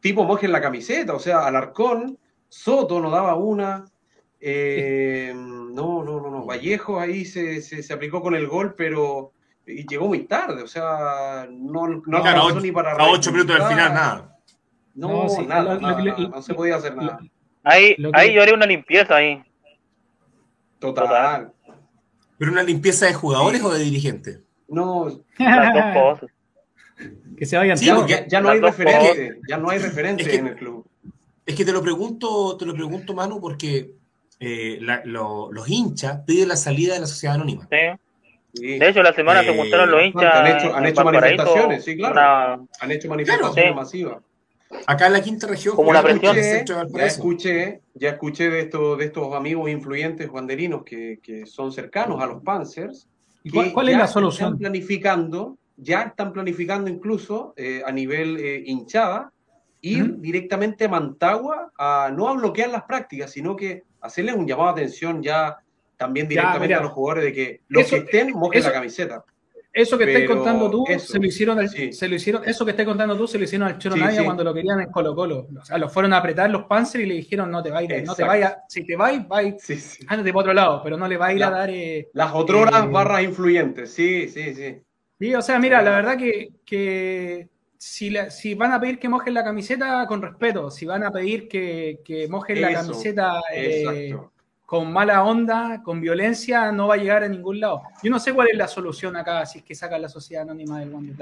C: tipo mojen la camiseta, o sea, Alarcón, Soto no daba una. eh, no, no, no, no. Vallejo ahí se, se, se aplicó con el gol, pero y llegó muy tarde, o sea, no, no
A: Claro,
C: alcanzó
A: ocho-
C: ni para
A: a ocho minutos del final, nada.
C: No,
B: No, sí,
C: nada,
B: lo- lo-
C: nada,
B: lo-
C: nada, no se podía hacer nada.
D: Ahí, ahí yo haría una limpieza ahí.
C: Total.
A: ¿Pero una limpieza de jugadores o de dirigentes?
C: No,
D: Las dos cosas.
B: que se vayan
A: Sí,
C: ya,
B: todos.
C: ya- ya no hay referente, ya no hay referente
A: Es que-
C: en el club.
A: Es que te lo pregunto, te lo pregunto, Manu, porque eh, la- lo- los hinchas piden la salida de la sociedad anónima.
D: Sí.
C: Sí.
D: De hecho, la semana
A: Eh,
D: se juntaron los hinchas.
C: han hecho- han manifestaciones, sí, claro.
D: una-
C: Han hecho manifestaciones
D: Sí.
C: masivas.
A: Acá en la quinta región,
D: Como una presión.
C: Escuché, ya escuché, ya escuché de estos, de estos amigos influyentes guanderinos que, que son cercanos a los Panzers.
B: ¿Y cuál, es la
C: Están
B: solución?
C: planificando, ya están planificando incluso eh, a nivel eh, hinchada, ir directamente a Mantagua a no a bloquear las prácticas, sino que hacerles un llamado de atención ya también
B: Ya,
C: directamente
B: mira.
C: a los jugadores de que los
B: Eso-
C: que estén mojen
B: eso-
C: la camiseta.
B: Eso que estás contando tú,
C: eso,
B: se lo hicieron, al-
C: sí.
B: se lo hicieron, eso que estás contando tú, se lo hicieron al Choro
C: Sí, sí.
B: cuando lo querían en Colo Colo. O sea, lo fueron a apretar los Panzer y le dijeron no te vayas, no te vayas, si te vais, vais, ándate para otro lado, pero no le va a ir a dar. eh,
C: Las otroras
B: Eh,
C: barras influyentes, sí, sí, sí.
B: Sí, o sea, mira, la verdad que, que si, la- si van a pedir que mojen la camiseta, con respeto. Si van a pedir que, que mojen la camiseta eh,
C: Exacto.
B: Con mala onda, con violencia, no va a llegar a ningún lado. Yo no sé cuál es la solución acá, si es que sacan la sociedad anónima del Wander.